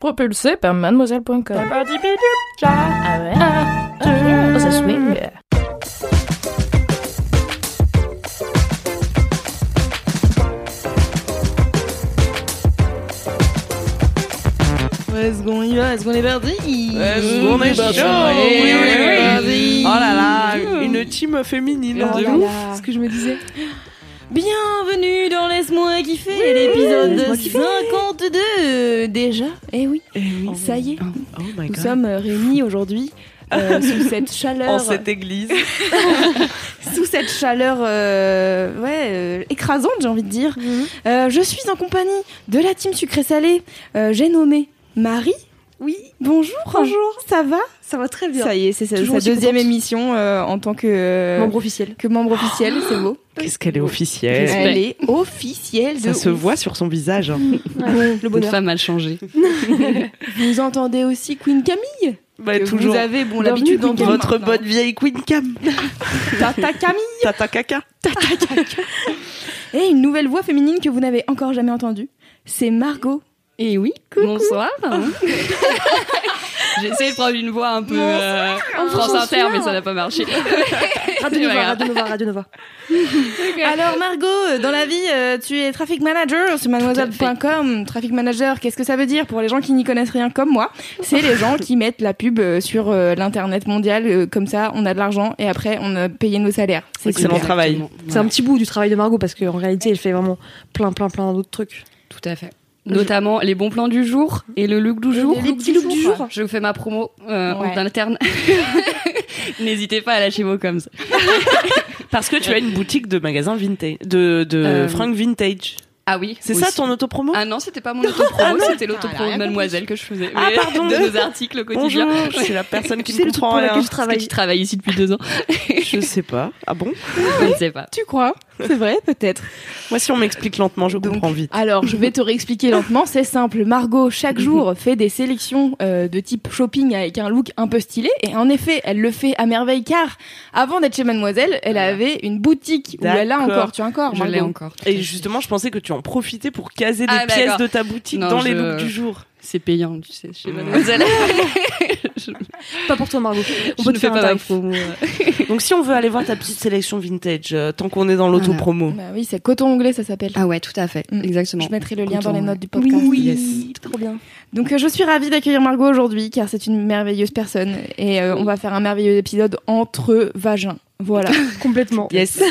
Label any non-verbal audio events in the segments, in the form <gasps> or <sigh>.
Propulsé par mademoiselle.com. Ah ouais? Oh, ça swing. Est-ce qu'on y va? Est-ce qu'on est parti? Est-ce qu'on est Oui, oui. parti. Oh là là, une team féminine. Oh de là ouf. là. Ce que je me disais. Bienvenue dans Laisse-moi kiffer, l'épisode Laisse-moi kiffer. 52 déjà. Eh oui, Eh oui. ça y est, Oh my nous god. sommes réunis aujourd'hui euh, <laughs> sous cette chaleur, En cette église. <laughs> sous cette chaleur, euh, ouais, euh, écrasante, j'ai envie de dire. Euh, je suis en compagnie de la team sucré-salé. J'ai nommé Marie. Oui. Bonjour. Bonjour. Ça va? Ça va très bien. Ça y est, c'est sa, deuxième contente. émission euh, en tant que euh, Membre officiel. que membre officiel, c'est beau. Qu'est-ce qu'elle est officielle. Elle est officielle de Ça se ouf. voit sur son visage. hein. <laughs> Le Une bonheur. femme mal changée. <laughs> Vous entendez aussi Queen Camille? Bah, toujours Vous avez bon l'habitude d'entendre votre maintenant. bonne vieille Queen Cam. <laughs> Tata Camille Tata caca. et une nouvelle voix féminine que vous n'avez encore jamais entendue. C'est Margot. Et oui, bonsoir. <laughs> J'ai essayé de prendre une voix un peu euh, France Inter, mais ça n'a pas marché. <laughs> Radio Nova. Radio Nova, Radio Nova. Alors Margot, dans la vie, euh, tu es traffic manager sur mademoiselle.com. Traffic manager, qu'est-ce que ça veut dire pour les gens qui n'y connaissent rien comme moi? C'est les gens qui mettent la pub euh, sur euh, l'internet mondial comme ça, on a de l'argent et après on a payé nos salaires. C'est Excellent super. travail. C'est un petit bout du travail de Margot parce qu'en réalité, elle fait vraiment plein, plein, plein d'autres trucs. Tout à fait. Notamment les bons plans du jour et le look du jour. les petits looks du jour. Je vous fais ma promo euh, Ouais. en interne. <laughs> N'hésitez pas à lâcher vos coms. <laughs> Parce que tu as une boutique de magasins vintage, de, de Euh, fringues vintage. Ah oui. C'est ça ton autopromo Ah non, c'était pas mon autopromo, c'était l'autopromo de Mademoiselle que je faisais. Ah, pardon. De nos articles au quotidien. Bonjour, je suis la personne qui truc comprend pour lequel rien. je Parce que travaille. tu travailles ici depuis deux ans. Je sais pas. Ah bon Je ne sais pas. Tu crois C'est vrai, peut-être. Moi, si on m'explique lentement, je Donc, comprends vite. Alors, je vais te réexpliquer lentement. C'est simple. Margot, chaque jour, fait des sélections euh, de type shopping avec un look un peu stylé. Et en effet, elle le fait à merveille car avant d'être chez Mademoiselle, elle avait une boutique où elle a encore. Tu as encore Je l'ai encore. Et justement, je pensais que tu en profitais pour caser des Ah, pièces de ta boutique Non, dans les looks du jour. C'est payant, tu sais, chez Mademoiselle. <laughs> je Pas pour toi, Margot. On peut ne te faire pas un promo. <laughs> Donc, si on veut aller voir ta petite sélection vintage, euh, tant qu'on est dans l'autopromo. Bah oui, c'est coton anglais, ça s'appelle. Ah ouais, tout à fait, Mm. exactement. Je mettrai le lien Coton, dans les ouais. notes du podcast. Oui, trop bien. Donc euh, je suis ravie d'accueillir Margot aujourd'hui car c'est une merveilleuse personne et euh, on va faire un merveilleux épisode entre vagins. Voilà, <laughs> Complètement. Yes.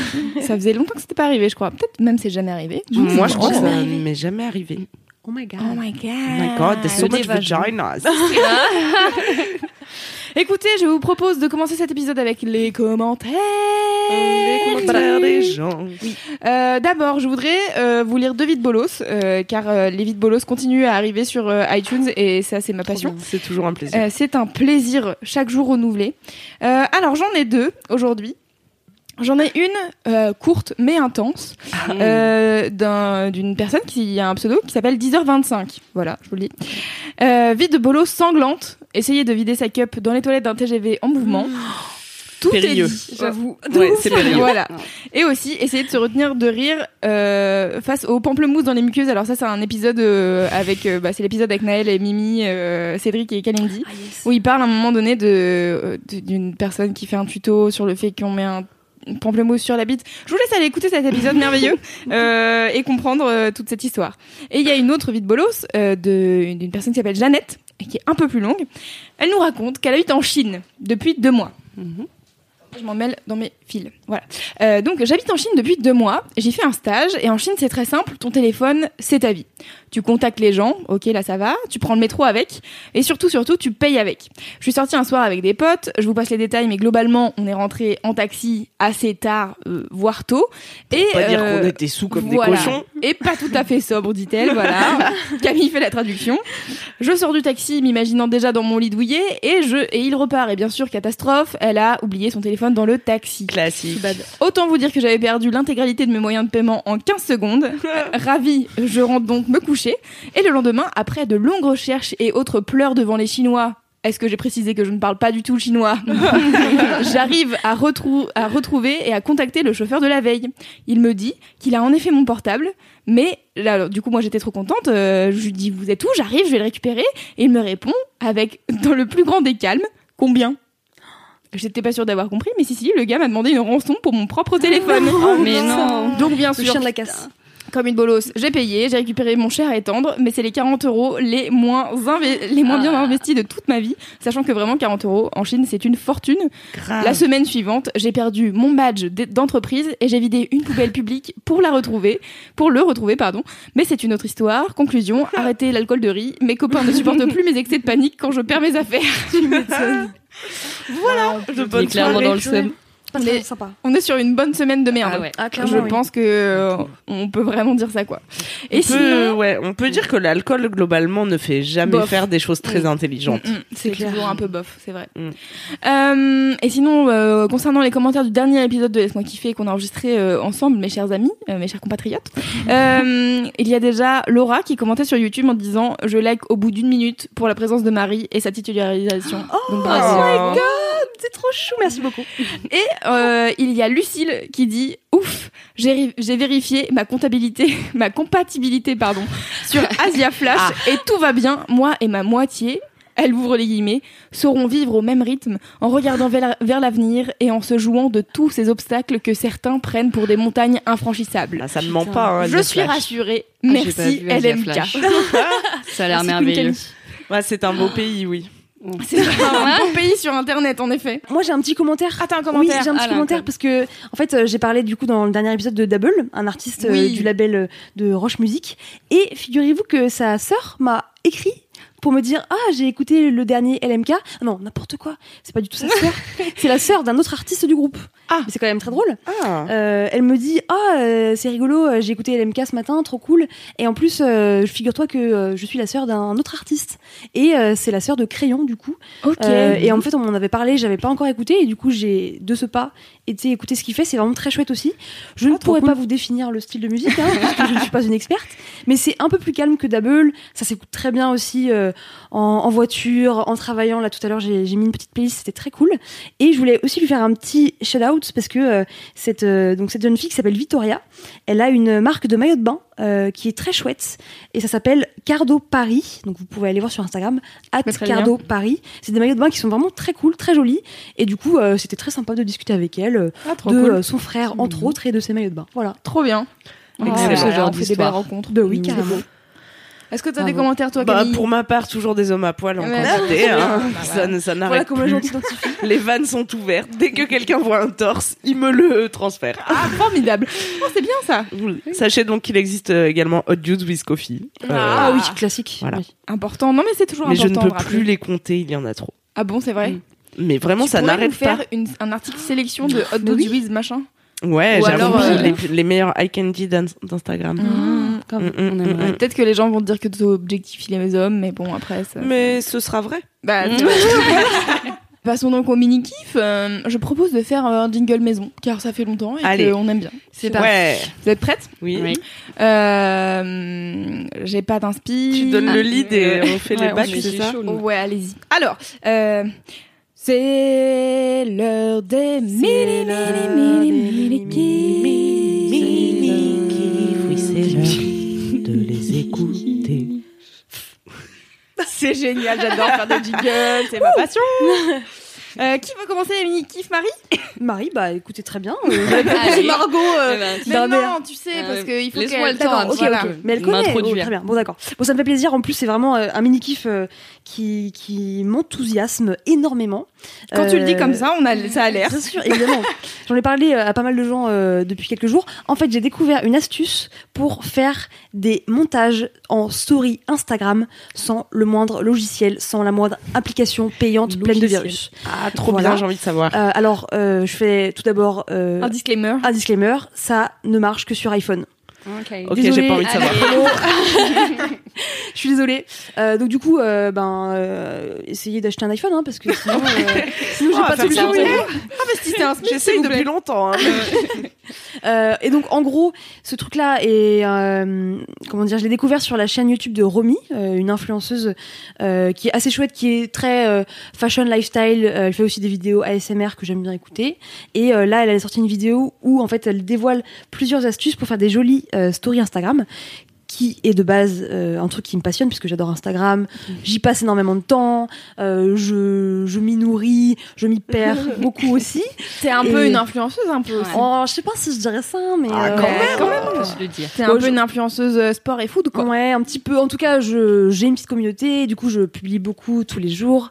ça faisait longtemps que c'était pas arrivé, je crois. Peut-être même c'est jamais arrivé. Moi, je crois que ça m'est jamais arrivé. Oh my god. Oh my god. Oh my god, there's so much vaginas. <laughs> <laughs> Écoutez, je vous propose de commencer cet épisode avec les commentaires. Les commentaires des gens. Euh, D'abord, je voudrais euh, vous lire deux vides bolos euh, car euh, les vides bolos continuent à arriver sur euh, iTunes et ça c'est ma passion. C'est toujours un plaisir. Euh, c'est un plaisir chaque jour renouvelé. Euh, alors j'en ai deux aujourd'hui. J'en ai une euh, courte mais intense euh, d'un- d'une personne qui a un pseudo qui s'appelle 10h25. Voilà, je vous le dis. Euh, vie de bolos sanglante. Essayez de vider sa cup dans les toilettes d'un TGV en mouvement. <gasps> Tout Périlleux. est dit, j'avoue. Ouais, c'est périlleux. Voilà. Et aussi, essayer de se retenir de rire euh, face aux pamplemousses dans les muqueuses. Alors ça, c'est un épisode euh, avec, euh, bah, c'est l'épisode avec Naël et Mimi, euh, Cédric et Kalindi, où il parle à un moment donné de euh, de- d'une personne qui fait un tuto sur le fait qu'on met un pamplemousse sur la bite. Je vous laisse aller écouter cet épisode merveilleux <laughs> euh, et comprendre euh, toute cette histoire. Et il y a une autre vie de bolos euh, d'une personne qui s'appelle Jeannette et qui est un peu plus longue. Elle nous raconte qu'elle habite en Chine depuis deux mois. Je m'en mêle dans mes fils. Voilà. Euh, donc, j'habite en Chine depuis deux mois. J'ai fait un stage et en Chine, c'est très simple. Ton téléphone, c'est ta vie. Tu contactes les gens. Ok, là, ça va. Tu prends le métro avec. Et surtout, surtout, tu payes avec. Je suis sortie un soir avec des potes. Je vous passe les détails, mais globalement, on est rentré en taxi assez tard, euh, voire tôt. Et Pas dire euh, qu'on était sous comme voilà. des cochons. Et pas tout à fait sobre, dit-elle. Voilà. <laughs> Camille fait la traduction. Je sors du taxi, m'imaginant déjà dans mon lit douillet, et je et il repart. Et bien sûr, catastrophe, elle a oublié son téléphone dans le taxi. Classique. Autant vous dire que j'avais perdu l'intégralité de mes moyens de paiement en 15 secondes. <laughs> Ravie, je rentre donc me coucher. Et le lendemain, après de longues recherches et autres pleurs devant les Chinois, est-ce que j'ai précisé que je ne parle pas du tout chinois <laughs> <laughs> J'arrive à, retrou- à retrouver et à contacter le chauffeur de la veille. Il me dit qu'il a en effet mon portable, mais là, alors, du coup, moi j'étais trop contente. euh, je lui dis Vous êtes où? J'arrive, je vais le récupérer. Et il me répond avec, dans le plus grand des calmes, Combien? J'étais pas sûre d'avoir compris, mais si, si, le gars m'a demandé une rançon pour mon propre téléphone. <laughs> mais non. Donc, bien Le sûr, chien de la casse. Comme une bolosse, j'ai payé, j'ai récupéré mon cher et tendre, mais c'est les 40 euros les moins, les moins bien investis de toute ma vie, sachant que vraiment 40 euros en Chine c'est une fortune. Grave. La semaine suivante, j'ai perdu mon badge d'entreprise et j'ai vidé une poubelle publique pour la retrouver, pour le retrouver, pardon. Mais c'est une autre histoire. Conclusion, <laughs> arrêtez l'alcool de riz. Mes copains ne supportent plus mes excès de panique quand je perds mes affaires. <laughs> voilà. de bonne clairement dans le seum. Pas Mais- très sympa. On est sur une bonne semaine de merde. Ah ouais. Ah, Je pense que euh, on peut vraiment dire ça quoi. Et on, peut, ouais, on peut dire que l'alcool globalement ne fait jamais Bof. faire des choses très intelligentes. Mm, mm, c'est toujours un peu bof, c'est vrai. Mm. Euh, et sinon, euh, concernant les commentaires du dernier épisode de Laisse-moi kiffer qu'on a enregistré euh, ensemble, mes chers amis, euh, mes chers compatriotes, <laughs> euh, il y a déjà Laura qui commentait sur YouTube en disant Je like au bout d'une minute pour la présence de Marie et sa titularisation. Donc, bravo. Oh. C'est trop chou, merci beaucoup. <laughs> Et euh, il y a Lucille qui dit ouf, j'ai ri- j'ai vérifié ma comptabilité, <laughs> ma compatibilité pardon sur <laughs> Asia Flash et tout va bien. Moi et ma moitié, elle ouvre les guillemets, sauront vivre au même rythme en regardant vers la- vers l'avenir et en se jouant de tous ces obstacles que certains prennent pour des montagnes infranchissables. Là, ça ne ment pas. hein, Je suis Flash. rassurée. Ah, Merci LMK. Ça a l'air merveilleux. Ouais, c'est un beau pays, oui. C'est <laughs> un bon pays sur internet en effet. Moi, j'ai un petit commentaire. Ah t'as un Oui, commentaire j'ai un petit Ah, là, commentaire parce que en fait euh, j'ai parlé du coup dans le dernier épisode de Double, un artiste euh, Oui. du label euh, de Roche Music et figurez-vous que sa sœur m'a écrit pour me dire ah j'ai écouté le dernier LMK non n'importe quoi c'est pas du tout sa sœur <laughs> c'est la sœur d'un autre artiste du groupe Ah. c'est quand même très drôle Ah. Euh, elle me dit ah euh, c'est rigolo euh, j'ai écouté LMK ce matin trop cool et en plus figure-toi que je suis la sœur d'un autre artiste et c'est la sœur de Crayon du coup Ok. euh, et en fait, on m'en avait parlé, j'avais pas encore écouté, et du coup, j'ai de ce pas été écouter ce qu'il fait. C'est vraiment très chouette aussi. Je ne Ah, trop pourrais cool. pas vous définir le style de musique, hein, parce que je ne suis pas une experte, mais c'est un peu plus calme que Double. Ça s'écoute très bien aussi euh, en, en voiture, en travaillant. Là, tout à l'heure, j'ai mis une petite playlist, c'était très cool. Et je voulais aussi lui faire un petit shout-out parce que euh, cette, euh, donc cette jeune fille qui s'appelle Vittoria, elle a une marque de maillot de bain euh, qui est très chouette et ça s'appelle Cardo Paris. Donc vous pouvez aller voir sur Instagram at Cardo Paris. C'est des maillots de bain qui sont vraiment très cool, très jolis. Et du coup, euh, c'était très sympa de discuter avec elle Ah, de cool. son frère entre autres et de ses maillots de bain. Voilà. Trop bien. Excellent. Ah, ce genre On fait des belles rencontres. De oui, carrément. Est-ce que tu as des Bravo. commentaires toi Bah, Camille pour ma part, toujours des hommes à poil en Ouais. quantité. <laughs> hein. Bah, Ça, ne- ça Voilà n'arrête comment <laughs> les plus. vannes sont ouvertes. Dès que quelqu'un voit un torse, il me le transfère. Ah, formidable. Oh, c'est bien ça. Sachez donc qu'il existe euh, également Hot Dudes with Coffee. Euh, Ah oui, classique. Voilà. Oui. Important. Non, mais c'est toujours mais je important. ne de peux rappeler. plus les compter, il y en a trop. Ah bon, c'est vrai. Mm. Mais vraiment, Tu ça n'arrête faire pas. une- un article sélection de Hot Mais Dogs oui. With machin. Ouais, Ou j'avoue, euh, les, les meilleurs eye candy d'In- d'Instagram. Mmh. Comme- Mm, mm, on mm, aimerait. mm. Peut-être que les gens vont te dire que tu objectifies les hommes, mais bon, après ça. Mais ce sera vrai. Bah. <laughs> Passons donc au mini kiff. Euh, je propose de faire un jingle maison, car ça fait longtemps et qu'on aime bien. C'est parti. Ouais. Vous êtes prêtes? Oui. Oui. euh, J'ai pas d'inspi. Tu donnes le lead et on fait Ouais, les bacs, c'est ça chaud, Oh, ouais, allez-y. Alors, euh, c'est l'heure des mini, mini, mini, mini, écouter. C'est génial, j'adore faire des jingles, c'est ma passion. <laughs> Euh, qui veut commencer les mini kiff Marie? <coughs> Marie, bah écoutez très bien. Euh, c'est Allez. Margot. euh, Eh ben, Mais non, tu sais, Euh, parce qu'il faut laisse-moi qu'elle... le temps, D'accord, un ok, petit ok. peu. Mais elle connaît. Oh, très bien. Bon, d'accord. Bon, ça me fait plaisir. En plus, c'est vraiment euh, un mini kiff euh, qui, qui m'enthousiasme énormément. Quand tu le dis Euh, comme ça, on a, ça a l'air. Bien sûr, évidemment. <laughs> J'en ai parlé euh, à pas mal de gens euh, depuis quelques jours. En fait, j'ai découvert une astuce pour faire des montages en story Instagram sans le moindre logiciel, sans la moindre application payante pleine de virus. Ah, trop Voilà. bien, j'ai envie de savoir. Euh, alors, euh, je fais tout d'abord euh, Un disclaimer. un disclaimer. Ça ne marche que sur iPhone. Ok. j'ai pas envie de savoir. <laughs> Je suis désolée. Euh, donc du coup, euh, ben, euh, essayez d'acheter un iPhone, hein, parce que sinon, euh, <laughs> sinon j'ai Oh, pas de faire ça, solution. avez- Ah, bah si c'était un Smith, J'essaye depuis longtemps. hein. <laughs> Euh, et donc en gros, ce truc-là est euh, comment dire, je l'ai découvert sur la chaîne YouTube de Romy, euh, une influenceuse euh, qui est assez chouette, qui est très euh, fashion lifestyle. Euh, elle fait aussi des vidéos ASMR que j'aime bien écouter. Et euh, là, elle a sorti une vidéo où en fait elle dévoile plusieurs astuces pour faire des jolies euh, stories Instagram qui est de base euh, un truc qui me passionne puisque j'adore Instagram, j'y passe énormément de temps, euh, je, je m'y nourris, je m'y perds <laughs> beaucoup aussi. T'es un peu une influenceuse, un peu aussi. Oh, je sais pas si je dirais ça, mais Ah, euh, quand même. Quand même. Le dire. T'es un Bon, peu je- une influenceuse sport et foot, quoi. Ouais, un petit peu. En tout cas, je j'ai une petite communauté. Du coup, je publie beaucoup tous les jours.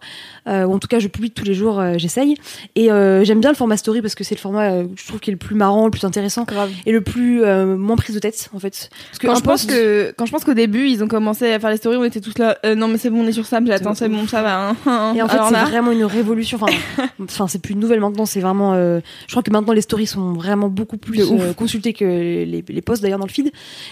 Euh, ou en tout cas, je publie tous les jours. euh, J'essaye. Et euh, j'aime bien le format story parce que c'est le format euh, je trouve qui est le plus marrant, le plus intéressant Grave. et le plus euh, moins prise de tête en fait. Parce que Quand je pense que quand je pense qu'au début ils ont commencé à faire les stories, on était tous là. euh, non mais c'est bon, on est sur ça. Mais attends, c'est bon, ça va. hein, hein. Et en fait, c'est là, vraiment une révolution. Enfin, <laughs> enfin, c'est plus une nouvelle maintenant. C'est vraiment. euh, je crois que maintenant les stories sont vraiment beaucoup plus euh, consultées que les, les posts d'ailleurs dans le feed.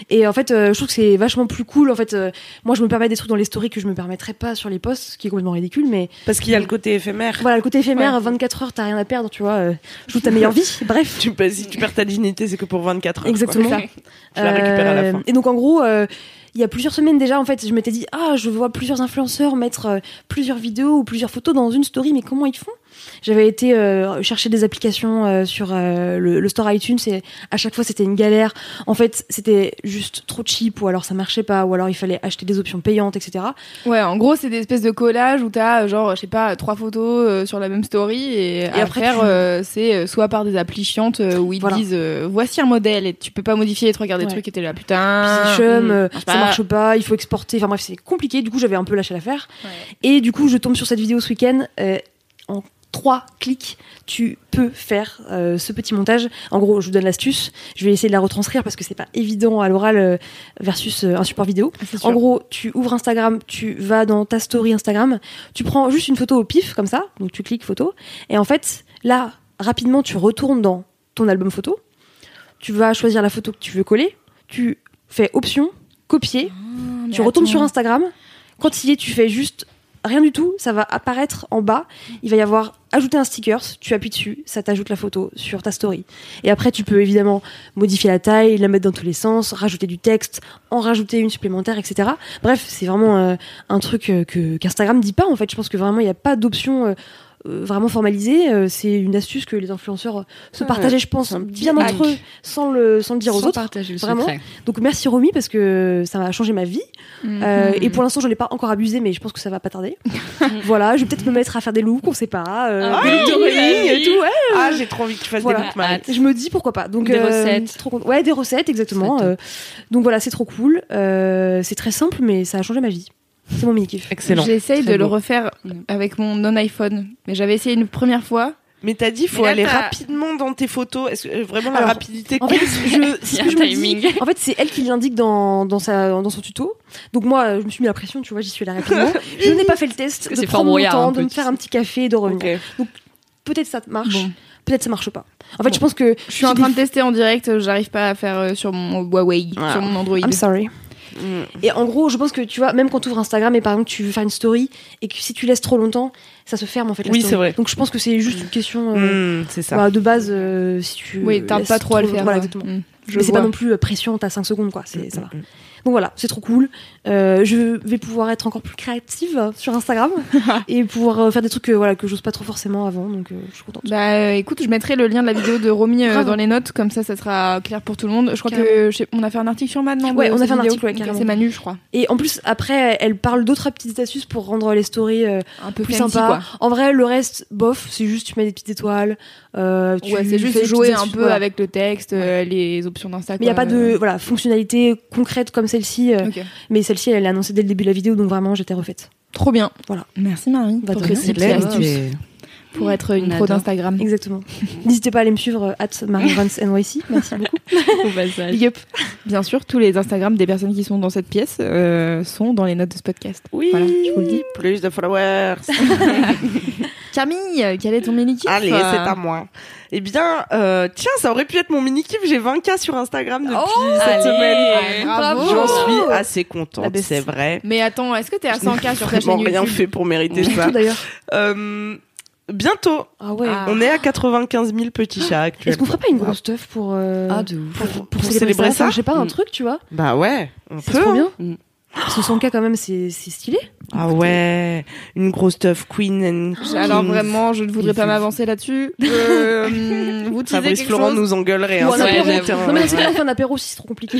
Et en fait, euh, je trouve que c'est vachement plus cool. En fait, euh, moi, je me permets des trucs dans les stories que je me permettrais pas sur les posts, ce qui est complètement ridicule. Mais Parce qu'il y a le côté éphémère. voilà, le côté éphémère, Ouais. 24 heures, t'as rien à perdre, tu vois. Euh, joue ta meilleure vie. <laughs> Bref. Tu, si tu perds ta dignité, c'est que pour 24 heures. Exactement. <laughs> quoi. Je la récupère à la Euh, fin. Et donc en gros, euh, il y a plusieurs semaines déjà, en fait, je m'étais dit ah, je vois plusieurs influenceurs mettre euh, plusieurs vidéos ou plusieurs photos dans une story, mais comment ils font? J'avais été euh, chercher des applications euh, sur euh, le, le store iTunes et à chaque fois c'était une galère. En fait, c'était juste trop cheap ou alors ça marchait pas ou alors il fallait acheter des options payantes, etc. Ouais, en gros, c'est des espèces de collages où t'as genre, je sais pas, trois photos euh, sur la même story et, après, après, tu- euh, c'est soit par des applis chiantes où ils Voilà. disent euh, voici un modèle et tu peux pas modifier et te regarder Ouais. des trucs et t'es là putain. chum, hmm, euh, ça pas. marche pas, il faut exporter. Enfin bref, c'est compliqué. Du coup, j'avais un peu lâché l'affaire. Et du coup, je tombe sur cette vidéo ce week-end. euh, trois clics, tu peux faire euh, ce petit montage. En gros, je vous donne l'astuce. Je vais essayer de la retranscrire parce que c'est pas évident à l'oral euh, versus euh, un support vidéo. En gros, tu ouvres Instagram, tu vas dans ta story Instagram, tu prends juste une photo au pif comme ça, donc tu cliques photo, et en fait, là, rapidement, tu retournes dans ton album photo, tu vas choisir la photo que tu veux coller, tu fais option, copier, Ah, tu retournes sur Instagram, quand il y est, tu fais juste rien du tout, ça va apparaître en bas, il va y avoir ajouter un sticker, tu appuies dessus, ça t'ajoute la photo sur ta story. Et après, tu peux évidemment modifier la taille, la mettre dans tous les sens, rajouter du texte, en rajouter une supplémentaire, etc. Bref, c'est vraiment euh, un truc euh, que dit pas en fait. Je pense que vraiment il n'y a pas d'option euh, vraiment formalisée. Euh, c'est une astuce que les influenceurs euh, se Ouais, partageaient, je pense, bien hack. entre eux, sans le sans le dire aux autres. partager le Vraiment. secret. Donc merci Romy parce que ça a changé ma vie. Mhm. Euh, et pour l'instant, j'en ai pas encore abusé, mais je pense que ça va pas tarder. <laughs> voilà, je vais peut-être me mettre à faire des looks, on sait pas, euh, Ah des oui, looks de oui, et tout. Ouais, Ah, j'ai trop envie que tu fasses Voilà. des looks, Marie. je me dis pourquoi pas. Donc Des euh, recettes. trop. Ouais, des recettes exactement. Euh, donc voilà, c'est trop cool. Euh, c'est très simple, mais ça a changé ma vie. C'est mon mini kiff. Excellent. J'essaye de le refaire avec mon non-iPhone, mais j'avais essayé une première fois. Mais t'as dit, faut là, aller rapidement dans tes photos. Est-ce que euh, vraiment la rapidité En fait, je, c'est <laughs> ce Il y a que un je me timing. dis. En fait, c'est elle qui l'indique dans, dans, sa, dans son tuto. Donc moi, euh, je me suis mis la pression, tu vois, j'y suis allée rapidement. <laughs> je n'ai pas fait le test de c'est prendre Fort mon temps, un de me faire un petit café et de revenir. Ok. Peut-être ça marche, Bon. peut-être ça marche pas. En fait, je pense que Je suis en train de tester en direct, euh, j'arrive pas à faire euh, sur mon Huawei, Ah. sur mon Android. I'm sorry. Mm. Et en gros, je pense que tu vois, même quand tu ouvres Instagram et par exemple tu veux faire une story et que si tu laisses trop longtemps, ça se ferme en fait. La Oui, c'est vrai. Donc je pense que c'est juste une question euh, Mm, c'est ça. voilà, de base. euh, si tu Oui, tarde pas trop à le faire. Voilà, ouais. exactement. Mm, je Mais c'est pas non plus euh, pression, t'as 5 secondes quoi. C'est ça va. Donc voilà, c'est trop cool. Euh, je vais pouvoir être encore plus créative sur Instagram <laughs> et pouvoir euh, faire des trucs que, voilà, que j'ose pas trop forcément avant. Donc euh, je suis contente. Bah euh, écoute, je mettrai le lien de la vidéo de Romy euh, dans les notes, comme ça, ça sera clair pour tout le monde. Je crois Carrément. que je sais- on a fait un article sur Mad, non Ouais, on a fait un article, ouais. C'est Manu, je crois. Et en plus, après, elle parle d'autres petites astuces pour rendre les stories euh, Un peu plus sympas. En vrai, le reste, bof, c'est juste tu mets des petites étoiles. Euh, tu Ouais, c'est juste jouer un peu voilà. avec le texte, euh, les options d'Insta. Mais il n'y a pas de voilà, fonctionnalité concrète comme celle-ci. euh. Mais celle-ci, elle est annoncée dès le début de la vidéo, donc vraiment, j'étais refaite. Trop bien. Voilà. Merci Marie Bah, pour astuces t'es- pour être une On pro d'Instagram. Exactement. <laughs> N'hésitez pas à aller me suivre euh, at NYC. Merci beaucoup. <laughs> Au passage. Up. Bien sûr, tous les Instagram des personnes qui sont dans cette pièce euh, sont dans les notes de ce podcast. Oui, Voilà, je vous le dis. plus de followers. <laughs> Camille, quel est ton mini kiff Allez, c'est à moi. Eh bien, euh, tiens, ça aurait pu être mon mini kiff. J'ai 20K sur Instagram depuis cette allez. semaine. Bravo. J'en suis assez contente, best. c'est vrai. Mais attends, est-ce que t'es à 100K sur ta Vraiment chaîne rien YouTube fait pour mériter ça. Euh, bientôt. Ah ouais. Ah. On est à 95 000 petits chats Est-ce actuellement. qu'on ferait pas une grosse teuf pour, euh, Ah, de pour, pour, Pour célébrer, célébrer ça, Je sais pas, un Mm. truc, tu vois. Bah ouais, on C'est peut. trop bien. Mm. Parce que 100K quand même, c'est c'est stylé. Ah ouais, une grosse teuf Queen and Alors Kings. vraiment, je ne voudrais pas m'avancer là-dessus. Euh, <laughs> vous Fabrice quelque Florent chose nous engueulerait. hein, Ouais, Non mais c'est un apéro si c'est trop compliqué.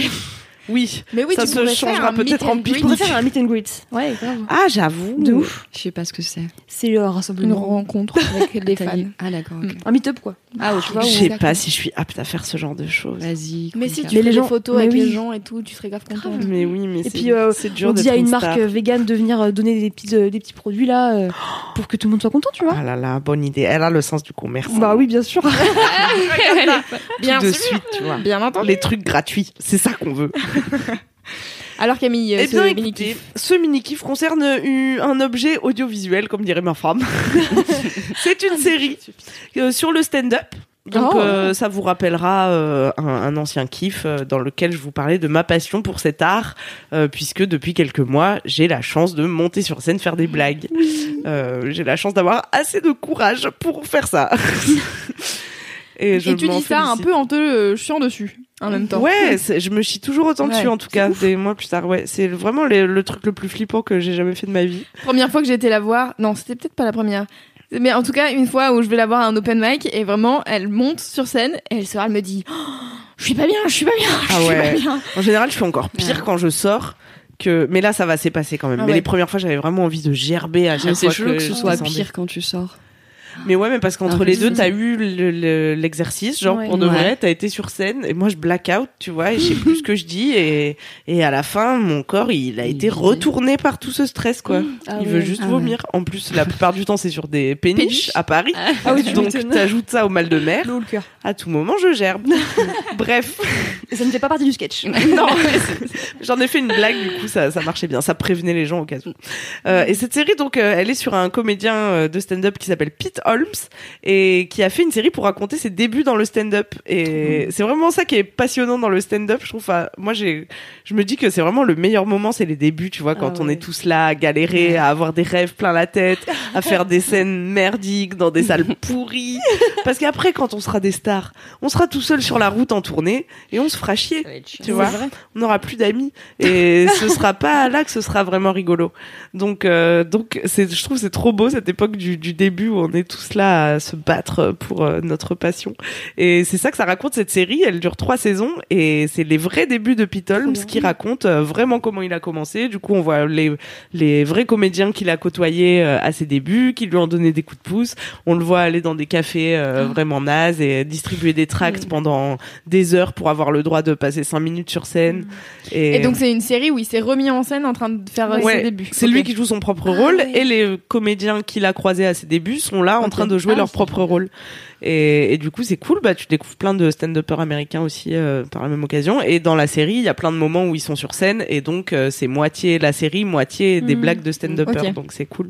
Oui. Mais oui, Ça tu se pourrais changera peut-être en. On greet. pourrait faire un meet and greet. Ouais, grave. Ah, j'avoue. De ouf. Je sais pas ce que c'est. C'est un Une rassemblement. rencontre avec <laughs> des fans. Ah, d'accord. Un meet-up quoi. Ah, ok. Tu Je sais pas si je suis apte à faire ce genre de choses. Vas-y. Mais si tu fais les des gens- photos mais avec oui. les gens et tout, tu serais grave content. Mais oui, mais Et c'est puis euh, on dit à une marque euh, vegan de venir euh, donner des petits, euh, des petits produits là euh, pour que tout le monde soit content, tu vois. Ah là là, bonne idée. Elle a le sens du coup, merci. Bah oui, bien sûr. <laughs> Bien de sûr. suite, tu vois. Bien entendu. Les trucs gratuits, c'est ça qu'on veut. <laughs> Alors Camille, euh, Eh ce bien, mini-kiff concerne un objet audiovisuel, comme dirait ma femme. <laughs> c'est une série euh, sur le stand-up. Donc, Oh. euh, ça vous rappellera euh, un, un ancien kiff euh, dans lequel je vous parlais de ma passion pour cet art, puisque depuis quelques mois, j'ai la chance de monter sur scène, faire des blagues. J'ai la chance d'avoir assez de courage pour faire ça. <laughs> Et, je Et tu dis ça un peu en te chiant dessus en même temps. Ouais, c'est- je me chie toujours autant dessus Ouais, en tout cas, des mois plus tard. Ouais, c'est vraiment le, le truc le plus flippant que j'ai jamais fait de ma vie. Première fois que j'ai été la voir, non, c'était peut-être pas la première. Mais en tout cas, une fois où je vais la voir à un open mic et vraiment, elle monte sur scène et elle sort, elle me dit, Oh, je suis pas bien, je suis pas bien, <laughs> je Ah suis ouais. pas bien. En général, je suis encore pire quand je sors que. Mais là, ça va s'épasser quand même. Ah mais les premières fois, j'avais vraiment envie de gerber à chaque Mais c'est fois chelou que ce je soit pire quand tu sors. Mais ouais, mais parce qu'entre les deux, t'as eu le- le- l'exercice, genre Ouais. pour de Ouais. vrai, t'as été sur scène et moi je black out, tu vois, et je sais plus ce que je dis et et à la fin, mon corps il a été Il- retourné par tout ce stress quoi. Ah il ouais. veut juste Ah ouais. vomir. En plus, la plupart du temps, c'est sur des péniches Péniches. à Paris. Ah oui, tu Donc t'ajoutes ça au mal de mer. Le cœur. À tout moment, je gerbe. <laughs> Bref, Et ça ne fait pas partie du sketch. <laughs> non, j'en ai fait une blague. Du coup, ça, ça marchait bien. Ça prévenait les gens au cas où. Euh, et cette série, donc, euh, elle est sur un comédien euh, de stand-up qui s'appelle Pete Holmes et qui a fait une série pour raconter ses débuts dans le stand-up. Et c'est vraiment ça qui est passionnant dans le stand-up. Je trouve. Enfin, moi, j'ai, je me dis que c'est vraiment le meilleur moment, c'est les débuts. Tu vois, quand Ah on ouais. est tous là à galérer, à avoir des rêves plein la tête, à faire des scènes merdiques dans des salles <laughs> pourries. Parce qu'après, quand on sera des stars, on sera tout seul sur la route en tournée et on se fera chier. Tu vois, on n'aura plus d'amis et <laughs> ce sera pas là que ce sera vraiment rigolo. Donc, euh, donc, c'est, je trouve c'est trop beau cette époque du, du début où on est tous là à se battre pour euh, notre passion. Et c'est ça que ça raconte cette série. Elle dure trois saisons et c'est les vrais débuts de Pete Holmes qui raconte euh, vraiment comment il a commencé. Du coup, on voit les les vrais comédiens qu'il a côtoyés euh, à ses débuts, qui lui ont donné des coups de pouce. On le voit aller dans des cafés euh, vraiment nazes et distribuer des tracts pendant des heures pour avoir le droit de passer cinq minutes sur scène. Et, Et donc c'est une série où il s'est remis en scène en train de faire Ouais, ses débuts. c'est Ok. lui qui joue son propre rôle et les comédiens qu'il a croisés à ses débuts sont là en train de jouer Ah, leur c'est propre rôle. Et, et du coup, c'est cool. Bah, tu découvres plein de stand-uppers américains aussi euh, par la même occasion. Et dans la série, il y a plein de moments où ils sont sur scène et donc euh, c'est moitié la série, moitié des Mhm. blagues de stand-uppers. Donc c'est cool.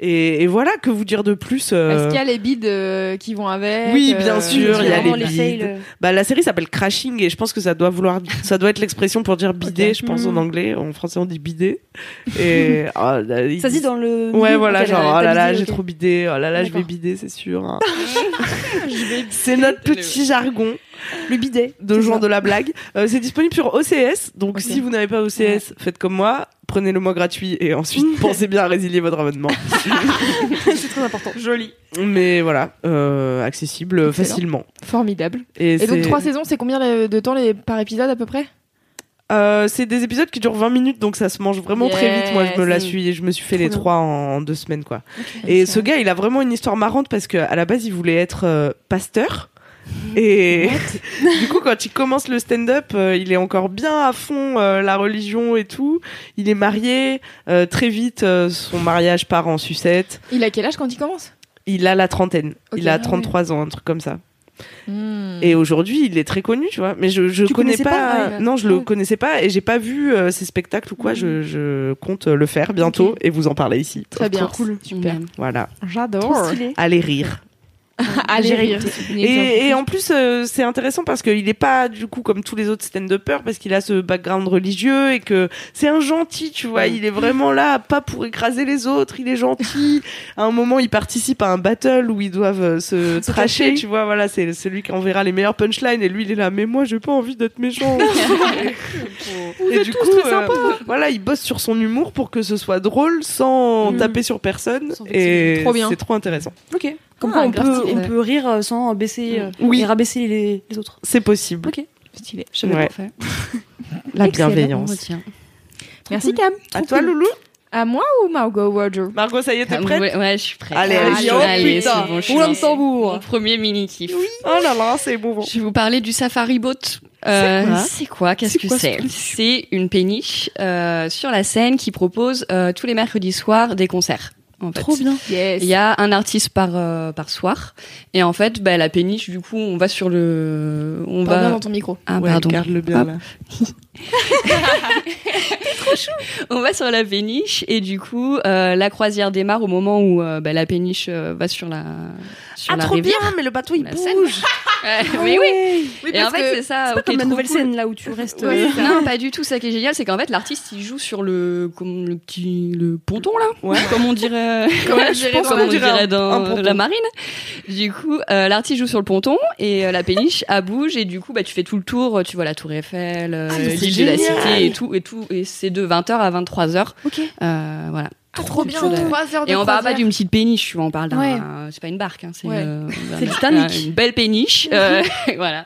Et, et voilà, que vous dire de plus euh, Est-ce qu'il y a les bides euh, qui vont avec Oui, bien euh, sûr, il y a les les bides. Bah, la série s'appelle Crashing et je pense que ça doit vouloir, ça doit être l'expression pour dire bidet, Ok. je pense en anglais. En français, on dit bidet. Et oh, <laughs> là, ils Ça se dit dans le. Ouais, voilà, genre, oh là là, j'ai trop bidé, oh là là, je vais vais bider, c'est sûr. hein. <laughs> c'est notre petit jargon Le bidet. de ça. de la blague. Euh, c'est disponible sur OCS, donc si vous n'avez pas OCS, faites comme moi, prenez le mois gratuit et ensuite <laughs> pensez bien à résilier votre abonnement. <laughs> c'est très important. Joli. Mais voilà, euh, accessible Excellent. facilement. Formidable. Et, Et donc trois saisons, c'est combien de temps les- par épisode à peu près? Euh, c'est des épisodes qui durent 20 minutes, donc ça se mange vraiment très vite. Moi, je me la suis, je me suis fait les trois en, deux semaines, quoi. Et ce gars, il a vraiment une histoire marrante parce que à la base, il voulait être euh, pasteur. <laughs> Et <laughs> du coup, quand il commence le stand-up, euh, il est encore bien à fond euh, la religion et tout. Il est marié. euh, très vite, son mariage part en sucette. Il a quel âge quand il commence? Il a la trentaine. Il a Ah 33 ans, un truc comme ça. Hmm. Et aujourd'hui, il est très connu, tu vois. Mais je, je Tu connais connaissais pas. pas Ah, non, je le connaissais pas et j'ai pas vu euh, ses spectacles ou quoi. Je, je compte le faire bientôt et vous en parler ici. Très bien. cool. Super. Voilà. J'adore. Allez rire. <laughs> Allez rire. Et, et en plus, euh, c'est intéressant parce qu'il est pas du coup comme tous les autres stand-uppers parce qu'il a ce background religieux et que c'est un gentil, tu vois. Il est vraiment là, pas pour écraser les autres. Il est gentil. À un moment, il participe à un battle où ils doivent euh, se <laughs> tracher, tu vois. Voilà, c'est celui qui enverra les meilleures punchlines et lui, il est là. Mais moi, j'ai pas envie d'être méchant. <laughs> et du coup, euh, voilà, il bosse sur son humour pour que ce soit drôle sans Mm. taper sur personne. Sans Et c'est trop intéressant. Ok. Comme Ah, quoi on peut, stylé. on peut rire euh, sans baisser euh, Oui. et rabaisser les, les autres. C'est possible. Ok. Stylé. Je savais Ouais. pas faire. <laughs> La Excellent, bienveillance. Merci Cam. À toi, Loulou. À moi ou Margot Roger Margot, ça y est, t'es Ah, prête? ouais, ouais, je suis prête. Allez, allez, allez, oh, allez, putain. c'est bon, je suis tambour. Mon premier mini kiff. Oh là là, c'est bon. Je vais vous parler du Safari Boat. Euh, quoi? c'est quoi? Qu'est-ce C'est que c'est? C'est une péniche euh, sur la scène qui propose euh, tous les mercredis soirs des concerts. En fait. Trop bien. Yes. Il y a un artiste par euh, par soir et en fait bah, la péniche du coup on va sur le on Parle bien va dans ton micro. ah Ouais, pardon garde-le bien Hop. là. <laughs> on va sur la péniche et du coup euh, la croisière démarre au moment où euh, bah, la péniche euh, va sur la sur la rivière mais le bateau il bouge. <laughs> Ouais, mais oui Oui, et en fait c'est ça C'est pas ok, comme la trop nouvelle cool. scène là où tu restes. Non, pas du tout. Ça qui est génial, c'est qu'en fait, l'artiste, il joue sur le, comme le petit, le ponton là, Ouais. comme on dirait, <laughs> Comme je pense dans comme la- on dirait dans la marine. Du coup, l'artiste joue sur le ponton et la péniche, elle bouge et du coup, bah, tu fais tout le tour. Tu vois la Tour Eiffel, euh, de la. Cité et tout et tout. Et c'est de 20h à 23h. Ok. Euh, voilà. Trop bien. Cool. Trois heures de Et on parle pas d'une petite péniche, tu vois, on parle d'un. Ouais. C'est pas une barque, hein, c'est Ouais. euh, <laughs> C'est un- le Titanic. un- Une belle péniche, euh, <laughs> voilà.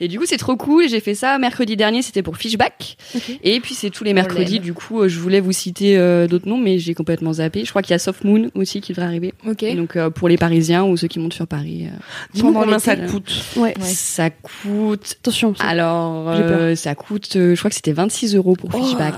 Et du coup, c'est trop cool. J'ai fait ça mercredi dernier, c'était pour Fishback. Et puis c'est tous les mercredis. Du coup, euh, je voulais vous citer euh, d'autres noms, mais j'ai complètement zappé. Je crois qu'il y a Soft Moon aussi qui devrait arriver. Ok. Donc euh, pour les Parisiens ou ceux qui montent sur Paris, euh, combien ça coûte. Ouais. ça coûte. Attention. ça- Alors, euh, ça coûte. euh, je crois que c'était 26 euros pour Oh. Fishback.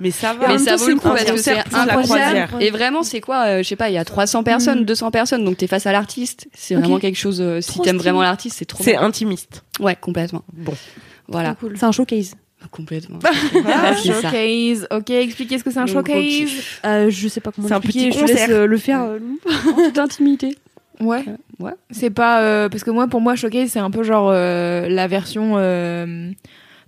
Mais ça va. Mais ça vaut le coup parce que c'est la incroyable. croisière. Et vraiment, c'est quoi euh, Je sais pas, il y a 300 personnes, Mm. 200 personnes, donc t'es face à l'artiste. C'est vraiment quelque chose. euh, si t'aimes vraiment l'artiste, c'est trop. C'est intimiste. Ouais, complètement. Bon. Voilà, C'est un showcase. complètement. Ah, ça. showcase. Ok, expliquez ce que c'est un showcase. Euh, je sais pas comment un petit je laisse euh, le faire. euh. <laughs> En toute intimité. Ouais. Ouais. C'est pas euh, parce que moi pour moi showcase c'est un peu genre euh, la version euh,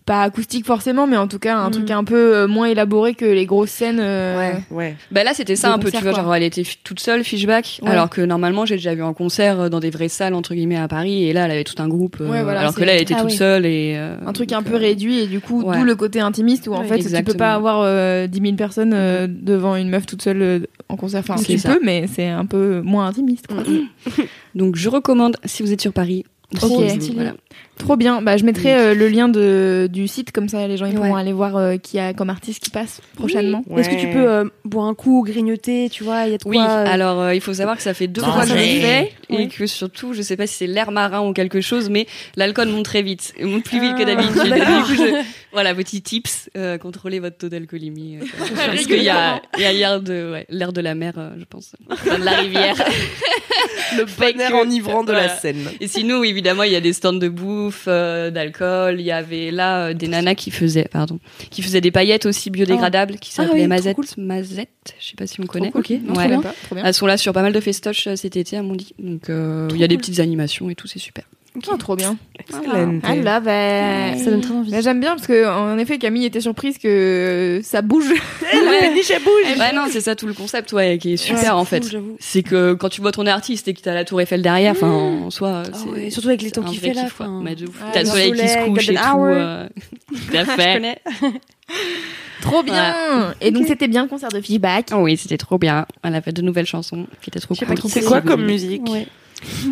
pas acoustique forcément mais en tout cas un Mm. truc un peu euh, moins élaboré que les grosses scènes. euh, Ouais. Bah là, c'était ça un peu, tu concert, vois, quoi. genre elle était toute seule, Fishback, Ouais. alors que normalement j'ai déjà vu un concert euh, dans des vraies salles entre guillemets à Paris, et là elle avait tout un groupe, euh, Ouais, voilà, alors que là elle était Ah toute oui. seule et euh, Un truc un peu euh, réduit et du coup ouais. d'où le côté intimiste où en Ouais, fait tu peux exactement. pas avoir euh, 10 000 personnes euh, devant une meuf toute seule euh, en concert. Enfin C'est tu ça. peux mais c'est un peu moins intimiste quoi. <laughs> Donc je recommande si vous êtes sur Paris. Ok. si vous- Stylé. voilà. Trop bien. Bah je mettrai euh, le lien de du site comme ça les gens ils pourront Ouais. aller voir euh, qui a comme artiste qui passe prochainement. Est-ce que tu peux euh, boire un coup, grignoter, tu vois, il y a de quoi. Oui, euh, alors euh, il faut savoir que ça fait deux fois que je le fais et Ouais. que surtout, je sais pas si c'est l'air marin ou quelque chose, mais l'alcool monte très vite, Il monte plus vite que Ah, d'habitude. <laughs> Du d'accord. coup, je- Voilà, petit tips, euh, contrôlez votre taux d'alcoolémie. euh, <laughs> parce qu'il y a, il y a l'air de, ouais, l'air de la mer, euh, je pense, Enfin, de la rivière. <laughs> Le bon air que- enivrant de la scène. Et sinon, évidemment, il y a des stands de bouffe, euh, d'alcool. Il y avait là des nanas qui faisaient, pardon, qui faisaient des paillettes aussi biodégradables, qui Ah s'appelaient oui, Mazette. trop Mazette, je sais pas si on connaît. Ok, non, Ouais. trop bien. Elles sont là sur pas mal de festoches cet été, à mon dit. Donc, il y a des petites animations et tout, c'est super. Oh, trop bien. Excellent. I love it. Ça donne très envie. Mais j'aime bien parce que en effet Camille était surprise que ça bouge. La péniche, elle bouge. Ouais, non, c'est ça tout le concept, ouais, qui est super en fait. Fou. C'est que quand tu vois ton artiste et que t'as la tour Eiffel derrière, enfin, en soi, Ah ouais, surtout avec les temps qu'il fait là. Ouais, T'as le le soleil qui se couche et tout. euh, <laughs> Tout à <laughs> Je fait. Trop bien. Et donc c'était bien le concert de Fishback. Oh oui, c'était trop bien. Elle a fait de nouvelles chansons qui étaient trop cool. C'est quoi comme musique Ouais.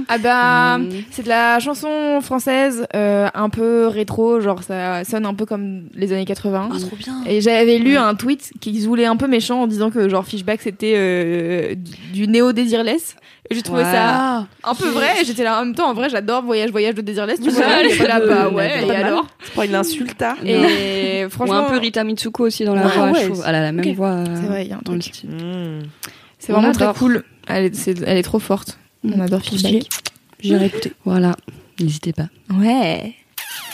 Ah bah Mm. c'est de la chanson française euh, un peu rétro, genre ça sonne un peu comme les années 80. Ah, trop bien. Et j'avais lu un tweet qui voulait un peu méchant en disant que genre Fishback c'était euh, du néo désirless. Et j'ai trouvé Ouais. ça un peu vrai. Et j'étais là en même temps. En vrai, j'adore Voyage Voyage de désirless. Tu vois, elle est j'étais là pas bah ouais. Et alors C'est pas une insulte, hein Et Ou franchement, un peu Rita Mitsuko aussi dans la Ouais, voix, ouais, je trouve. Elle a la même ok. voix. euh, c'est vrai, il y a un le truc. Mmh. C'est vraiment très cool. Elle est, c'est- elle est trop forte. On adore Fishback. J'irai écouter. Voilà. N'hésitez pas. Ouais.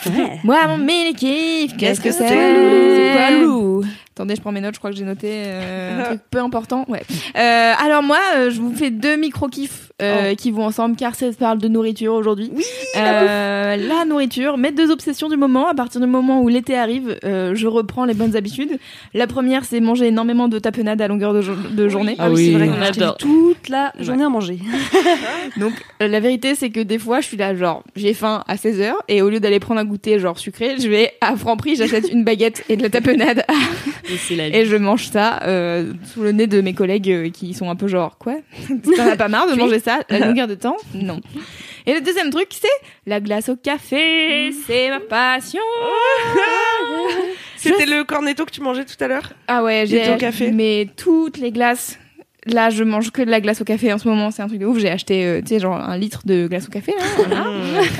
Ouais. Moi, mon mini kiff, qu'est-ce que c'est C'est quoi, Lou Attendez, je prends mes notes, je crois que j'ai noté euh, un <laughs> truc peu important. Ouais. Euh, alors moi, euh, je vous fais deux micro-kiffs euh, qui vont ensemble car ça parle de nourriture aujourd'hui. Oui, la, nourriture, mes deux obsessions du moment. À partir du moment où l'été arrive, euh, je reprends les bonnes habitudes. La première, c'est manger énormément de tapenade à longueur de, jo- de journée. Ah oui. c'est vrai On vu adore. toute la journée à manger. <laughs> Donc euh, la vérité c'est que des fois je suis là genre j'ai faim à 16h et au lieu d'aller prendre un goûter genre sucré, je vais à Franprix, j'achète une baguette et de la tapenade Et la je mange ça euh, sous le nez de mes collègues euh, qui sont un peu genre quoi? <laughs> T'en as pas marre de manger ça à <laughs> longueur de temps? Non. Et le deuxième truc c'est la glace au café, c'est ma passion. <laughs> C'était le cornetto que tu mangeais tout à l'heure? Ah ouais, j'ai café? mais toutes les glaces. Là, je mange que de la glace au café en ce moment, c'est un truc de ouf. J'ai acheté, euh, tu sais, genre un litre de glace au café. Là, voilà.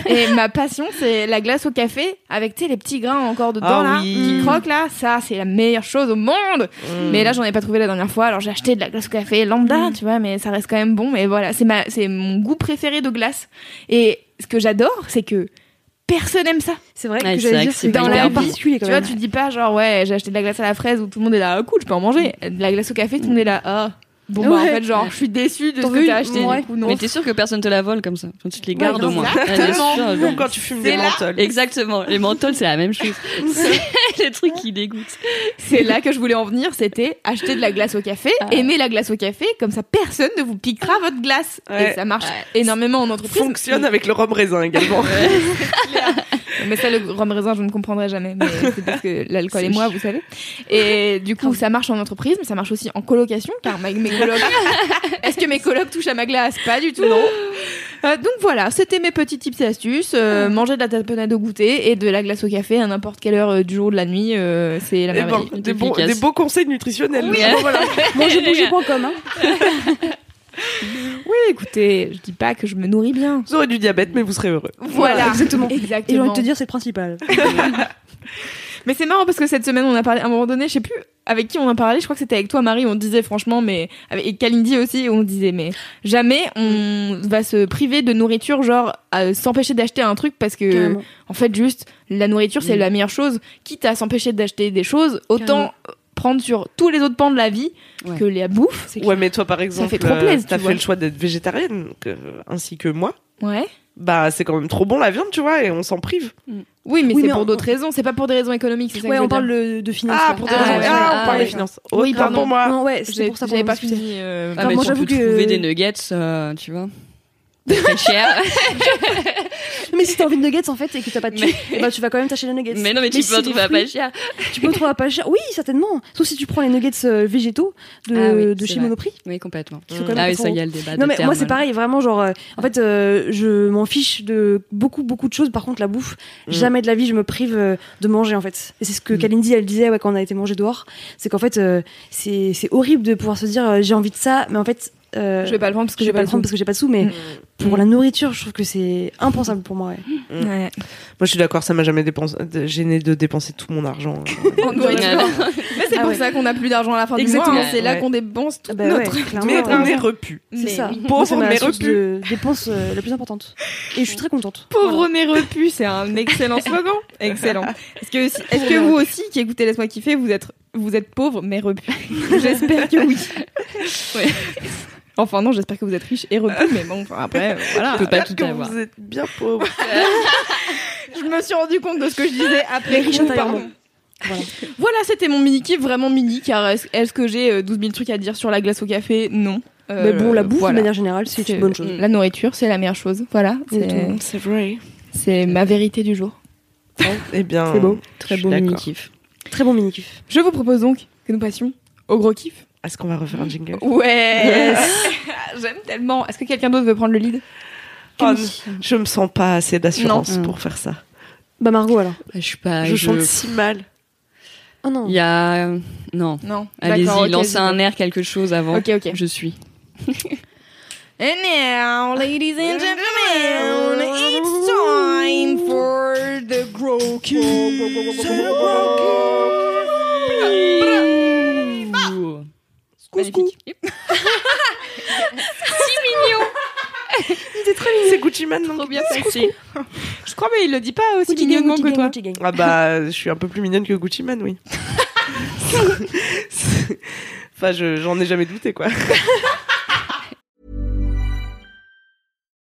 Et ma passion, c'est la glace au café avec, tu sais, les petits grains encore dedans, Ah là, oui. qui croquent, là. Ça, c'est la meilleure chose au monde. Mmh. Mais là, j'en ai pas trouvé la dernière fois. Alors, j'ai acheté de la glace au café lambda, tu vois, mais ça reste quand même bon. Mais voilà, c'est ma, c'est mon goût préféré de glace. Et ce que j'adore, c'est que personne aime ça. C'est vrai Ouais, que vrai dire que dans la particulier Tu vois, même. tu dis pas genre, ouais, j'ai acheté de la glace à la fraise où tout le monde est là, ah, cool, je peux en manger. De la glace au café, tout le monde est là, ah. Bon, bah, en fait, genre, je suis déçue de ce que t'as acheté. Ouais. Du coup, non. Mais t'es sûr que personne te la vole comme ça Quand tu te les gardes Ouais, au moins. Ah, bien sûr, Comme quand tu fumes des menthols. Exactement. Les menthols, c'est la même chose. <laughs> C'est <laughs> les trucs qui dégoûtent. C'est là que je voulais en venir, c'était acheter de la glace au café, aimer la glace au café, comme ça personne ne vous piquera votre glace. Ouais. Et ça marche énormément en entreprise. Fonctionne avec le rhum raisin également. <laughs> Mais ça, le rhum raisin, je ne comprendrai jamais. Mais c'est parce que l'alcool et moi, vous savez. Et du coup, ça marche en entreprise, mais ça marche aussi en colocation, car ma- mes colocs. <laughs> Est-ce que mes colocs touchent à ma glace? Pas du tout, non. Euh, donc voilà, c'était mes petits tips et astuces. Euh, manger de la tapenade au goûter et de la glace au café à n'importe quelle heure euh, du jour ou de la nuit, euh, c'est la merveille. bons- des, des beaux conseils nutritionnels. Oui. Vraiment, voilà. <laughs> Mangerbouger.com. Hein. <laughs> Oui, écoutez, je dis pas que je me nourris bien. Vous aurez du diabète, mais vous serez heureux. Voilà, exactement. Et j'ai envie de te dire, c'est le principal. <laughs> Mais c'est marrant parce que cette semaine, on a parlé, à un moment donné, je sais plus avec qui on en parlait, je crois que c'était avec toi, Marie, on disait franchement, mais, avec, et Kalindi aussi, on disait, mais jamais on va se priver de nourriture, genre, à s'empêcher d'acheter un truc parce que, Carrément. en fait, juste, la nourriture, c'est Mm. la meilleure chose. Quitte à s'empêcher d'acheter des choses, autant Carrément. Prendre sur tous les autres pans de la vie Ouais. que la bouffe. C'est Ouais, mais toi, par exemple, fait trop euh, plaisir, t'as tu fait vois. le choix d'être végétarienne, que- ainsi que moi. Ouais. Bah, c'est quand même trop bon la viande, tu vois, et on s'en prive. Oui, mais Oui, c'est pour on- d'autres raisons. C'est pas pour des raisons économiques. c'est ça que Ouais, on parle de, de finances. Ah, pour des Ah, raisons. ouais, Ah, on parle des finances. Oui, pardon. pour moi. Non, ouais, c'est pour ça qu'on j'avais pas fini. euh, Ah, mais moi, tu peux que- trouver des nuggets, euh, tu vois. Pas Très cher. <laughs> Mais si t'as envie de nuggets en fait et que t'as pas de thunes, Mais- bah tu vas quand même t'acheter les nuggets. mais non, mais tu peux en trouver à pas cher. Tu peux en trouver à pas cher. Oui, certainement. Sauf si tu prends les nuggets euh, végétaux de, Ah oui, de c'est chez vrai. Monoprix. Oui, complètement. qui sont quand même Ah oui, 4 ça y a le débat. Non mais moi c'est pareil, vraiment genre euh, en fait euh, je m'en fiche de beaucoup beaucoup de choses. Par contre la bouffe, Mm. jamais de la vie je me prive de manger en fait. Et c'est ce que Mm. Kalindi elle disait ouais, quand on a été manger dehors, c'est qu'en fait c'est horrible de pouvoir se dire j'ai envie de ça, mais en fait euh, Je vais pas le prendre parce que je vais pas le prendre parce que j'ai pas de sous, mais Mm. pour la nourriture je trouve que c'est impensable pour moi. Ouais. Ouais. Moi, je suis d'accord, ça m'a jamais dépensé, gêné de dépenser tout mon argent. <laughs> En nourriture. Mais c'est Ah pour ouais. ça qu'on a plus d'argent à la fin Exactement. du mois. hein. C'est là qu'on dépense tout Ah bah notre. mais on est repu. C'est ça. Pauvre ma mais repu. dépense euh, la plus importante. Et je suis très contente. Pauvre mais repu, c'est un <laughs> excellent slogan. Excellent. Est-ce que, est-ce que vous aussi, qui écoutez Laisse-moi kiffer, vous êtes, vous êtes pauvre mais repu? <laughs> J'espère que oui. Enfin non, j'espère que vous êtes riche et repu, mais bon, enfin, après, euh, <laughs> voilà. Je peux pas tout que avoir. vous êtes bien pauvre. <laughs> Je me suis rendu compte de ce que je disais après. riche pardon. <laughs> Voilà, c'était mon mini kiff vraiment mini car est-ce que j'ai euh, 12 000 trucs à dire sur la glace au café? Non. Euh, Mais bon, la bouffe, voilà. de manière générale, c'est une bonne chose. La nourriture, c'est la meilleure chose. Voilà, c'est Exactement. C'est vrai. c'est ma vérité du jour. Eh bien, C'est beau. Très beau suis mini d'accord. kiff. Très bon mini-kiff. Je vous propose donc que nous passions au gros kiff. Est-ce qu'on va refaire un jingle? Ouais <laughs> J'aime tellement. Est-ce que quelqu'un d'autre veut prendre le lead? Oh, Je me sens pas assez d'assurance pour faire ça. Bah, Margot, alors. Je suis pas. je je- chante si mal. Oh non. Il y a. Non. Non. Allez-y, lancez un air, quelque chose avant. Ok, ok. Je suis. <laughs> And now, ladies and gentlemen, it's time for the Grow Magnifique. <laughs> C'est Gucci Man, non Trop bien passé. Je crois, mais il le dit pas aussi Gucci Gucci que toi. Gucci gang. Ah bah, je suis un peu plus mignonne que Gucci Man, oui. <laughs> enfin, je- j'en ai jamais douté, quoi. <laughs>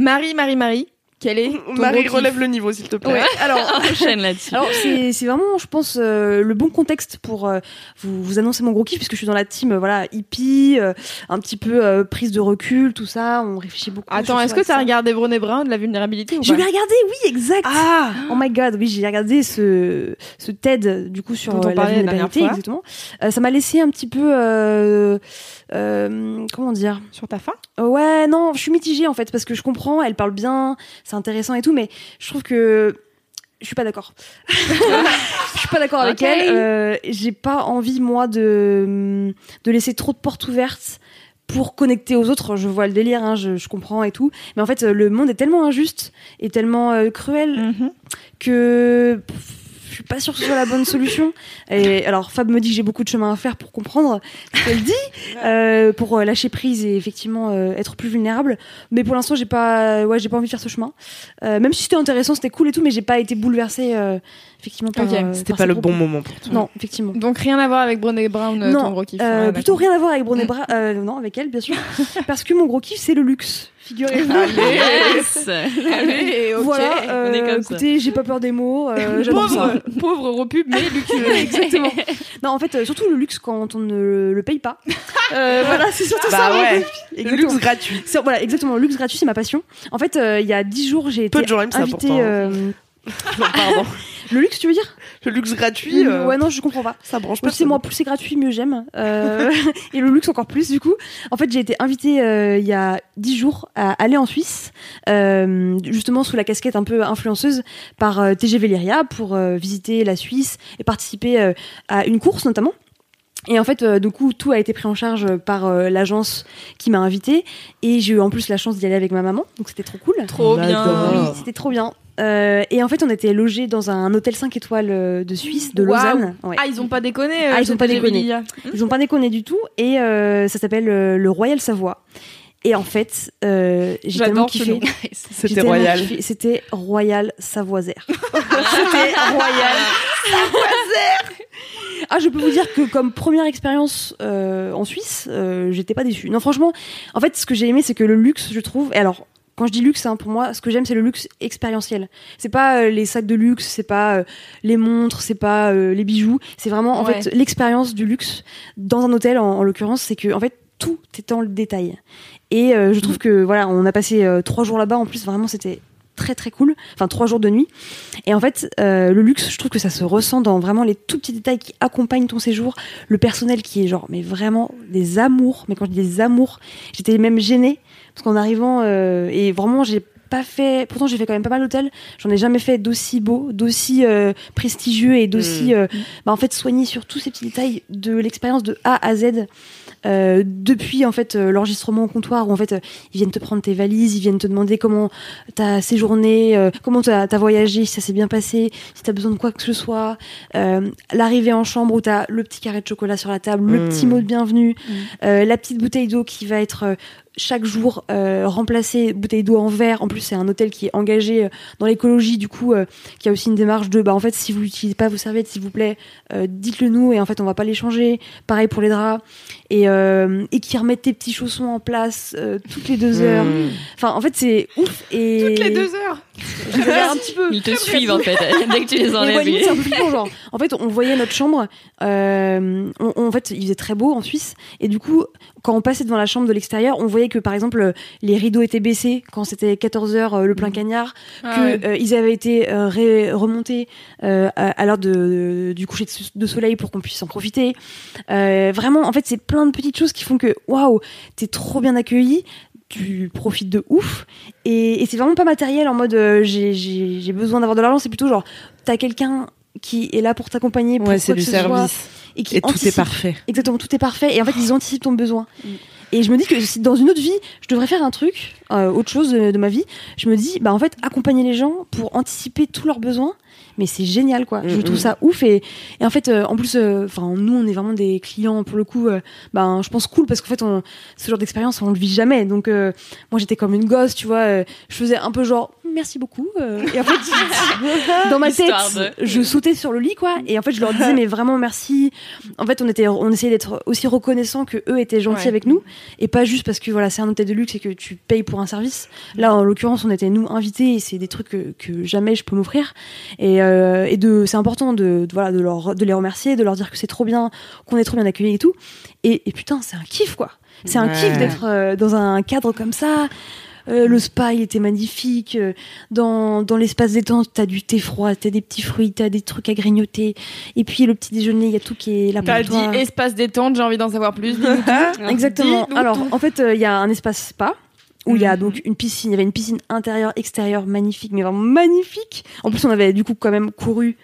Marie, Marie, Marie, quel est ton Marie, relève le niveau, s'il te plaît. Ouais, <laughs> alors, Enchaîne là-dessus. alors c'est c'est vraiment, je pense, euh, le bon contexte pour euh, vous, vous annoncer mon gros kiff, puisque je suis dans la team euh, voilà, hippie, euh, un petit peu euh, prise de recul, tout ça, on réfléchit beaucoup. Attends, est-ce que t'as ça. regardé Brené Brown de la vulnérabilité ou Je l'ai regardé, oui, exact. Ah Oh my god, oui, j'ai regardé ce, ce TED du coup sur on euh, la vulnérabilité, exactement. Euh, ça m'a laissé un petit peu, euh, euh, comment dire? Sur ta faim? Ouais, non, je suis mitigée en fait parce que je comprends, elle parle bien, c'est intéressant et tout, mais je trouve que je suis pas d'accord. <laughs> je suis pas d'accord avec elle. Euh, J'ai pas envie moi de de laisser trop de portes ouvertes pour connecter aux autres. Je vois le délire, hein, je, je comprends et tout, mais en fait le monde est tellement injuste et tellement euh, cruel que pff, je suis pas sûre que ce soit la bonne solution. Et alors Fab me dit que j'ai beaucoup de chemin à faire pour comprendre ce qu'elle dit, <laughs> euh, pour euh, lâcher prise et effectivement euh, être plus vulnérable. Mais pour l'instant j'ai pas, ouais j'ai pas envie de faire ce chemin. Euh, même si c'était intéressant, c'était cool et tout, mais j'ai pas été bouleversée euh, effectivement par. Ok, euh, C'était pas le propos. bon moment pour toi. Non, effectivement. Donc rien à voir avec Brené Brown, euh, ton non, gros kiff. euh, Ouais, plutôt rien à voir avec Brené Bra euh, non, avec elle bien sûr, <laughs> parce que mon gros kiff c'est le luxe. Figurez-vous. <laughs> Yes Allez, ok. Voilà, on est euh, comme ça. écoutez, j'ai pas peur des mots, euh, ça. pauvre, pauvre repub, mais luxueux. <laughs> Exactement. Non, en fait, euh, surtout le luxe quand on ne le paye pas. Euh, voilà, c'est surtout ça. Bah mon ouais, le luxe gratuit. Voilà, exactement. Le luxe gratuit, c'est ma passion. En fait, euh, il y a dix jours, j'ai été ça, invitée. Pardon. <laughs> Le luxe, tu veux dire? Le luxe gratuit, euh, Ouais, non, je comprends pas. ça branche Moi, pas. sais, moi, plus c'est gratuit, mieux j'aime. Euh, <laughs> et le luxe encore plus, du coup. En fait, j'ai été invitée euh, il y a dix jours à aller en Suisse, euh, justement sous la casquette un peu influenceuse par euh, TGV Lyria pour euh, visiter la Suisse et participer euh, à une course notamment. Et en fait, euh, du coup, tout a été pris en charge par euh, l'agence qui m'a invitée. Et j'ai eu en plus la chance d'y aller avec ma maman, donc c'était trop cool. Trop bien. Oui, c'était trop bien. Euh, et en fait, on était logés dans un hôtel 5 étoiles euh, de Suisse, de Waouh. Lausanne. Ouais. Ah, ils ont pas déconné. euh, Ah, ils ont pas déconné. Ils ont pas déconné du tout. Et euh, ça s'appelle euh, le Royal Savoie. Et en fait, euh, j'ai tellement J'adore ce <laughs> kiffé. C'était royal. <laughs> C'était Royal Savoisaire. C'était Royal Ah, je peux vous dire que comme première expérience euh, en Suisse, euh, j'étais pas déçue. Non, franchement, en fait, ce que j'ai aimé, c'est que le luxe, je trouve. Et alors, quand je dis luxe, hein, pour moi, ce que j'aime, c'est le luxe expérientiel. C'est pas euh, les sacs de luxe, c'est pas euh, les montres, c'est pas euh, les bijoux. C'est vraiment, en Ouais. fait, l'expérience du luxe dans un hôtel, en, en l'occurrence, c'est que, en fait, tout est dans le détail. Et je trouve que, voilà, on a passé trois jours là-bas. En plus, vraiment, c'était très très cool. Enfin, trois jours de nuit. Et en fait, euh, le luxe, je trouve que ça se ressent dans vraiment les tout petits détails qui accompagnent ton séjour. Le personnel qui est genre, mais vraiment des amours. Mais quand je dis des amours, j'étais même gênée parce qu'en arrivant, euh, et vraiment, j'ai pas fait. Pourtant, j'ai fait quand même pas mal d'hôtels. J'en ai jamais fait d'aussi beau, d'aussi euh, prestigieux et d'aussi, Mm. euh, bah, en fait, soigné sur tous ces petits détails de l'expérience de A à Z. Euh, depuis en fait l'enregistrement au comptoir où en fait ils viennent te prendre tes valises, ils viennent te demander comment t'as séjourné, comment t'as as voyagé, si ça s'est bien passé, si t'as besoin de quoi que ce soit, l'arrivée en chambre où t'as le petit carré de chocolat sur la table, le Mm. petit mot de bienvenue, euh, la petite bouteille d'eau qui va être chaque jour euh, remplacée, bouteille d'eau en verre. En plus, c'est un hôtel qui est engagé euh, dans l'écologie, du coup, euh, qui a aussi une démarche de, bah en fait, si vous n'utilisez pas vos serviettes, s'il vous plaît, euh, dites-le nous et en fait, on va pas les changer. Pareil pour les draps et euh, et qui remettent tes petits chaussons en place euh, toutes les deux heures. Mm. Enfin, en fait, c'est ouf et Toutes les deux heures. J'exagère un petit peu. Ils te suivent en fait <laughs> dès que tu les Mais enlèves. ouais, limite, c'est un peu flippant, genre. En fait, on voyait notre chambre. euh, on- on- en fait, il faisait très beau en Suisse. Et du coup, quand on passait devant la chambre de l'extérieur, on voyait que, par exemple, euh, les rideaux étaient baissés quand c'était 14 heures euh, le plein cagnard, Ah que ouais. euh, ils avaient été ré- remontés à, à l'heure de, du coucher de, soleil pour qu'on puisse en profiter. Vraiment, en fait, c'est plein de petites choses qui font que, waouh, t'es trop bien accueilli. Tu profites de ouf et, et c'est vraiment pas matériel en mode euh, j'ai besoin d'avoir de l'argent c'est plutôt genre t'as quelqu'un qui est là pour t'accompagner pour Ouais, quoi c'est que du ce soit, service. et qui Et tout est anticipe. parfait. Exactement, tout est parfait. Et en fait, ils anticipent ton besoin. Et je me dis que si dans une autre vie, je devrais faire un truc, euh, autre chose de, de ma vie, je me dis, bah en fait, accompagner les gens pour anticiper tous leurs besoins. Mais c'est génial, quoi. Je Mm, trouve mm. ça ouf. Et, et en fait, euh, en plus, euh, enfin, nous, on est vraiment des clients, pour le coup, euh, ben, je pense cool, parce qu'en fait, on, ce genre d'expérience, on le vit jamais. Donc, euh, moi, j'étais comme une gosse, tu vois. euh, je faisais un peu genre, merci beaucoup. euh, et en fait, <laughs> dans ma tête, de- je sautais sur le lit, quoi. Et en fait, je leur disais, mais vraiment merci. En fait, on était, on essayait d'être aussi reconnaissant que eux étaient gentils Ouais. avec nous, et pas juste parce que voilà, c'est un hôtel de luxe et que tu payes pour un service. Là, en l'occurrence, on était nous invités, et c'est des trucs que, que jamais je peux m'offrir. Et, euh, et de, c'est important de, de- voilà, de leur, de les remercier, de leur dire que c'est trop bien, qu'on est trop bien accueillis et tout. Et, et putain, c'est un kiff, quoi. C'est un Ouais. kiff d'être euh, dans un cadre comme ça. Euh, le spa, il était magnifique. Euh, Dans, dans l'espace détente, t'as du thé froid, t'as des petits fruits, t'as des trucs à grignoter. Et puis le petit déjeuner, il y a tout qui est là pour T'as dit toi. espace détente, j'ai envie d'en savoir plus. <laughs> tout. Exactement. Alors, en fait, euh, il y a un espace spa où il y a Mhm. donc une piscine. Il y avait une piscine intérieure, extérieure, magnifique, mais vraiment magnifique. En plus, on avait du coup quand même couru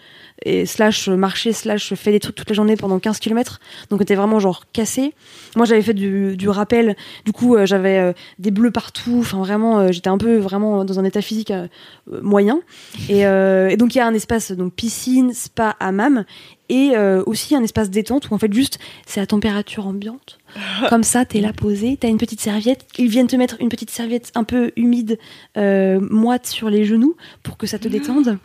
et slash marché slash fait des trucs toute la journée pendant 15 km. Donc, on était vraiment genre cassé. Moi, j'avais fait du, du rappel. Du coup, euh, j'avais euh, des bleus partout. Enfin, vraiment, euh, j'étais un peu vraiment dans un état physique euh, euh, moyen. Et, euh, et donc, il y a un espace donc piscine, spa, hammam et euh, aussi un espace détente où en fait juste c'est la température ambiante. <laughs> Comme ça, t'es là posé, t'as une petite serviette. Ils viennent te mettre une petite serviette un peu humide, euh, moite sur les genoux pour que ça te détende.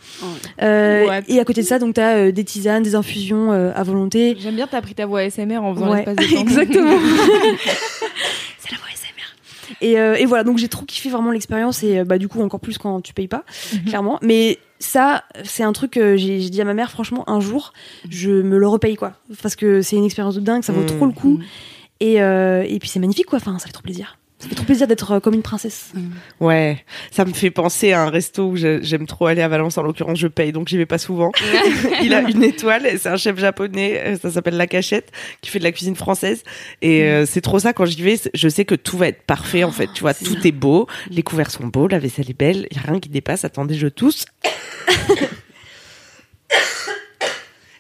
Euh, et à côté de ça, donc t'as euh, des tisanes, des infusions à volonté. J'aime bien, t'as pris ta voix ASMR en faisant Ouais, l'espace détente. <laughs> exactement. <laughs> c'est la voix SMR. Et, et voilà, donc j'ai trop kiffé vraiment l'expérience et bah du coup encore plus quand tu payes pas, clairement. Mais ça, c'est un truc que j'ai dit à ma mère, franchement, un jour, je me le repaye quoi, parce que c'est une expérience de dingue, ça vaut Mm. trop le coup. Et, euh, et puis c'est magnifique quoi, enfin ça fait trop plaisir. Ça fait trop plaisir d'être euh, comme une princesse. Ouais, ça me fait penser à un resto où j'aime trop aller à Valence. En l'occurrence, je paye, donc j'y vais pas souvent. <laughs> Il a une étoile, c'est un chef japonais, euh, ça s'appelle La Cachette, qui fait de la cuisine française. Et euh, c'est trop ça, quand j'y vais, je sais que tout va être parfait, en fait. Tu vois, tout est beau, les couverts sont beaux, la vaisselle est belle, il y a rien qui dépasse. Attendez, je tousse. <laughs>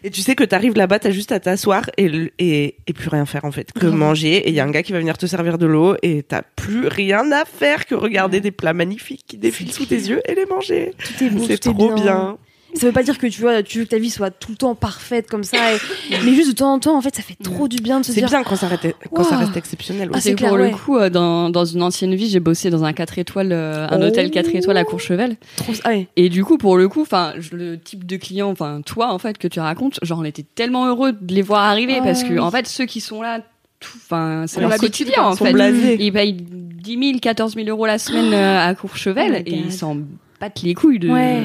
Et tu sais que t'arrives là-bas, t'as juste à t'asseoir et, et, et plus rien faire en fait, que manger. Et il y a un gars qui va venir te servir de l'eau et t'as plus rien à faire que regarder des plats magnifiques qui défilent sous tes yeux et les manger. C'est trop bien. Ça veut pas dire que tu vois, tu veux que ta vie soit tout le temps parfaite comme ça, et- mais juste de temps en temps, en fait, ça fait trop du bien de se C'est dire. bien quand ça, reste, quand ça Wow. reste exceptionnel. Ah, c'est C'est pour ouais. le coup, euh, dans, dans une ancienne vie, j'ai bossé dans un 4 étoiles, euh, un Oh. hôtel 4 étoiles à Courchevel. Trop... Ah ouais. Et du coup, pour le coup, enfin, le type de client, enfin, toi, en fait, que tu racontes, genre, on était tellement heureux de les voir arriver Ah, parce que, oui. en fait, ceux qui sont là, tout, enfin, c'est leur quotidien, en ils sont fait. blasés. Ils payent 10 000, 14 000 euros la semaine euh, à Courchevel Oh et God. ils s'en battent les couilles de, Ouais.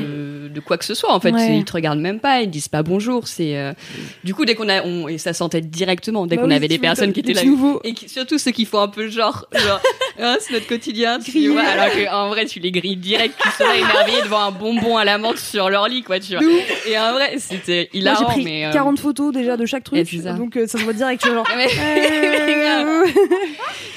De quoi que ce soit. En fait, Ouais. ils te regardent même pas, ils disent pas bonjour. C'est euh, du coup dès qu'on a, on, et ça sentait directement dès Bah qu'on oui, avait des personnes qui étaient là, nouveaux. et qui- surtout ceux qui font un peu genre, genre, Ah, <laughs> c'est notre quotidien, tu vois. Alors qu'en vrai, tu les grilles direct, qui sont là émerveillés devant un bonbon à la menthe sur leur lit, quoi, tu vois. Et en vrai, c'était Moi, j'ai hilarant, pris mais. euh, 40 photos déjà de chaque truc, ça. donc euh, ça se voit direct. genre, euh,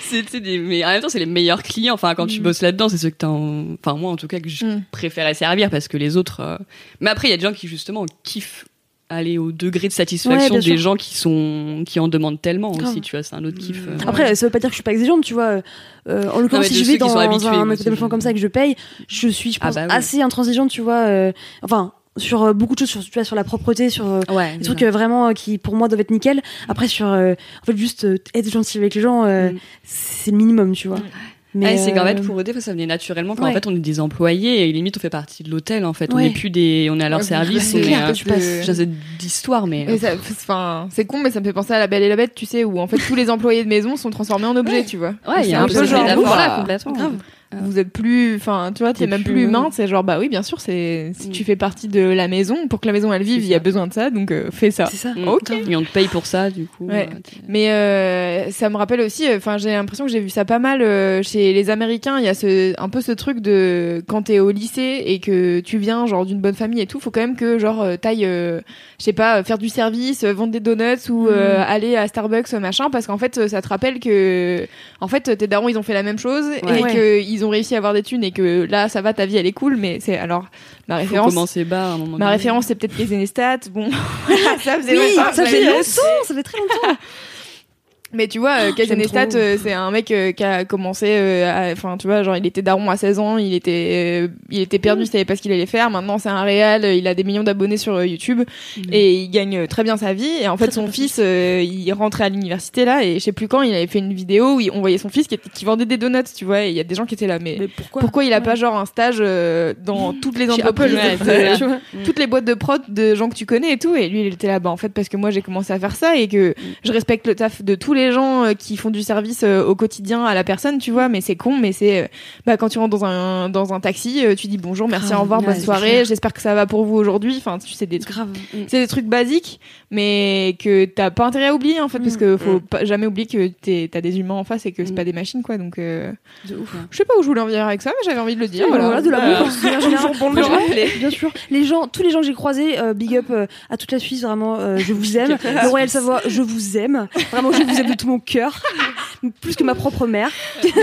c'est des mais en même temps c'est les meilleurs clients enfin quand tu bosses là-dedans c'est ceux que t'as en- enfin moi en tout cas que je Mm. préférais servir parce que les autres euh, mais après il y a des gens qui justement kiffent aller au degré de satisfaction Ouais, des sûr. gens qui sont qui en demandent tellement Grave. aussi tu vois c'est un autre kiff euh. Après, ça veut pas dire que je suis pas exigeante, tu vois. Euh, en l'occurrence, si je vais dans habitués, un établissement comme ça et que je paye, je suis, je Ah pense, bah oui. assez intransigeante, tu vois. euh, enfin, sur euh, beaucoup de choses, sur, tu vois, sur la propreté, sur euh, ouais des trucs euh, vraiment euh, qui, pour moi, doivent être nickel. Après, sur, euh, en fait, juste euh, être gentil avec les gens, euh, Mm. c'est le minimum, tu vois. Mais Ouais, c'est qu'en euh, fait pour eux des fois ça venait naturellement quand ouais. en fait on est des employés et limite on fait partie de l'hôtel en fait on n'est plus des on est à leur Ouais, service c'est clair euh, tu passes. j'ai d'histoire mais Mais ça- Enfin, c'est con, mais ça me fait penser à La Belle et la Bête, tu sais, où en fait tous les employés de maison sont transformés en objets, tu vois. ouais il y a un peu genre, là complètement grave. Vous êtes plus, enfin, tu vois, t'es même plus plus humain. C'est genre, bah oui, bien sûr, c'est si Mm. tu fais partie de la maison, pour que la maison elle vive, il y a besoin de ça, donc euh, fais ça. C'est ça. Mm. Ok. et on te paye pour ça du coup Ouais. euh, Mais euh, ça me rappelle aussi, enfin j'ai l'impression que j'ai vu ça pas mal euh, chez les Américains. Il y a ce, un peu ce truc de quand t'es au lycée et que tu viens genre d'une bonne famille et tout, faut quand même que genre euh, t'ailles, euh, je sais pas, faire du service, euh, vendre des donuts ou euh, aller à Starbucks machin, parce qu'en fait euh, ça te rappelle que en fait tes darons ils ont fait la même chose Ouais. et Ouais. Qu'ils ont réussi à avoir des thunes et que là ça va, ta vie elle est cool. Mais c'est alors ma faut référence. commencer bas à un moment Ma donné. référence c'est peut-être les Enestat. Bon, <laughs> ça faisait Oui, longtemps ça fait longtemps, ça fait très longtemps. <laughs> mais tu vois, euh, Kaz J'aime Enestat, trop. euh, c'est un mec euh, qui a commencé, euh, enfin tu vois, genre il était daron à 16 ans, il était, euh, il était perdu, il savait pas ce qu'il allait faire. Maintenant c'est un réal, euh, il a des millions d'abonnés sur euh, YouTube et il gagne euh, très bien sa vie. Et en fait son fils, euh, il rentrait à l'université là et je sais plus quand, il avait fait une vidéo où on voyait son fils qui, était- qui vendait des donuts, tu vois. Et il y a des gens qui étaient là, mais, pourquoi? pourquoi il a pas genre un stage euh, dans <laughs> toutes les entreprises, ouais, <laughs> euh, Mm. toutes les boîtes de prod de gens que tu connais et tout. Et lui il était là, bah en fait parce que moi j'ai commencé à faire ça et que je respecte le taf de tous les gens euh, qui font du service euh, au quotidien à la personne, tu vois, mais c'est con, mais c'est euh, bah quand tu rentres dans un dans un taxi, euh, tu dis bonjour, merci, Grave, au revoir, ouais, bonne soirée, j'espère que ça va pour vous aujourd'hui. Enfin, tu sais des trucs Grave. c'est des trucs basiques, mais que t'as pas intérêt à oublier en fait, parce que faut pas, jamais oublier que t'as des humains en face et que c'est Mm. pas des machines quoi. Donc, euh, de ouf hein. je sais pas où je voulais en venir avec ça, mais j'avais envie de le dire. Voilà, Voilà, de l'amour. Euh, en général. bon Les le rappeler. Bien sûr. Les gens, tous les gens que j'ai croisés, euh, big up euh, à toute la Suisse, vraiment, euh, je vous <laughs> aime. Le Royal Savoie, je vous aime. Vraiment, je vous aime de tout mon cœur. <laughs> Plus que ma propre mère. <laughs> ok.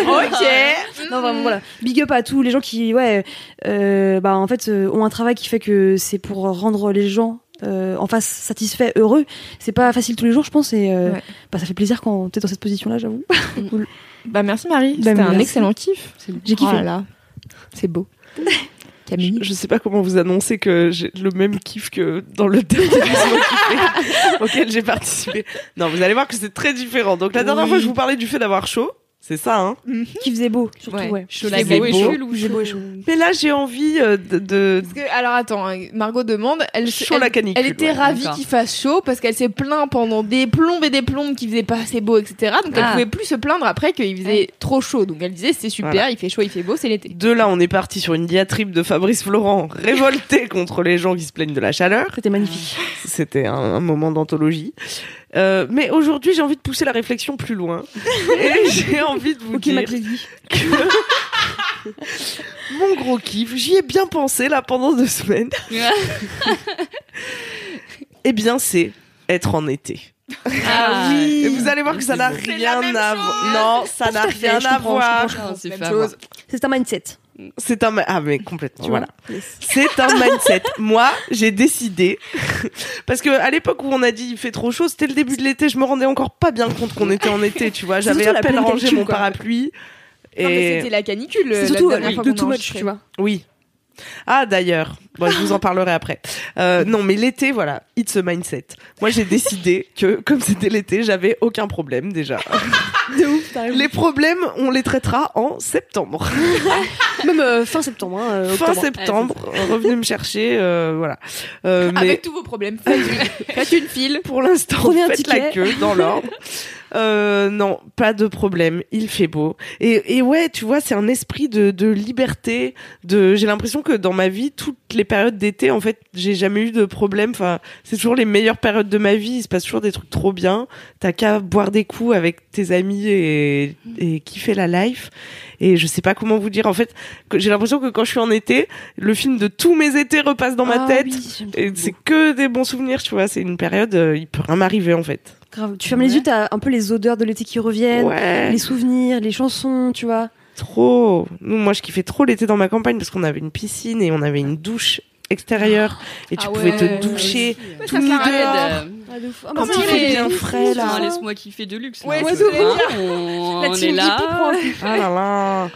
Non, vraiment, voilà. Big up à tous les gens qui, ouais, euh, bah, en fait, euh, ont un travail qui fait que c'est pour rendre les gens euh, en face satisfaits, heureux. C'est pas facile tous les jours, je pense, et euh, Ouais. bah, ça fait plaisir quand t'es dans cette position-là, j'avoue. Bah merci Marie, Bah, c'était un excellent kiff. J'ai kiffé. Oh là là. C'est beau. <laughs> Camille. Je sais pas comment vous annoncer que j'ai le même kiff que dans le <laughs> dernier auquel j'ai participé. Non, vous allez voir que c'est très différent. Donc la dernière Oui. fois, je vous parlais du fait d'avoir chaud. C'est ça, hein. Qui faisait beau, surtout, Ouais. ouais. chaud beau beau et j'ai beau et chaud. Mais là, j'ai envie euh, de, de Parce que, alors attends, hein, Margot demande, elle, chaud elle, la canicule. elle était ouais. ravie d'accord. qu'il fasse chaud parce qu'elle s'est plaint pendant des plombes et des plombes qu'il faisait pas assez beau, etc. Donc elle Ah. pouvait plus se plaindre après qu'il faisait trop chaud. Donc elle disait c'est super, Voilà. il fait chaud, il fait beau, c'est l'été. De là, on est parti sur une diatribe de Fabrice Florent, <laughs> révolté contre les gens qui se plaignent de la chaleur. C'était magnifique. C'était un, un moment d'anthologie. Euh, mais aujourd'hui, j'ai envie de pousser la réflexion plus loin. Et <laughs> j'ai envie de vous dire que mon gros kiff, j'y ai bien pensé là pendant deux semaines. <laughs> Eh bien, c'est être en été. ah <laughs> Et vous allez voir que ça n'a rien à voir. Non, ça n'a rien à voir. C'est un mindset. C'est un ah mais complètement Tu voilà. C'est un mindset. <laughs> Moi, j'ai décidé parce que à l'époque où on a dit il fait trop chaud, c'était le début de l'été, je me rendais encore pas bien compte qu'on était en été, tu vois, j'avais à peine rangé mon quoi. parapluie et c'était la canicule. C'est la surtout dernière fois de enregistré. tu vois. oui. Ah d'ailleurs, bon, je vous en parlerai après. Euh, non mais l'été voilà, it's a mindset. Moi j'ai décidé que comme c'était l'été, j'avais aucun problème déjà. <laughs> De ouf. Les problèmes, on les traitera en septembre. <laughs> Même euh, fin septembre. Hein, euh, fin septembre, revenez me chercher, euh, voilà. Euh, mais Avec tous vos problèmes, faites une, <laughs> faites une file. pour l'instant, Prenez un faites la queue dans l'ordre. <laughs> Euh, non, pas de problème. Il fait beau. Et, et ouais, tu vois, c'est un esprit de, de liberté. De, j'ai l'impression que dans ma vie, toutes les périodes d'été, en fait, j'ai jamais eu de problème. Enfin, c'est toujours les meilleures périodes de ma vie. Il se passe toujours des trucs trop bien. T'as qu'à boire des coups avec tes amis et, et kiffer la life. Et je sais pas comment vous dire. En fait, j'ai l'impression que quand je suis en été, le film de tous mes étés repasse dans ma Ah tête. oui, et c'est que des bons souvenirs, tu vois. C'est une période, euh, il peut rien m'arriver, en fait. Grave. Tu fermes les yeux, t'as un peu les odeurs de l'été qui reviennent, Ouais. les souvenirs, les chansons, tu vois. Trop. Nous, moi, je kiffais trop l'été dans ma campagne parce qu'on avait une piscine et on avait une douche extérieure et tu Ah pouvais ouais, te doucher Ouais, tout dehors. Aide. Ah, bah, il c'est fait bien frais là Enfin, Laisse-moi kiffer de luxe. Ouais, là, je On, La on team est. Ah là.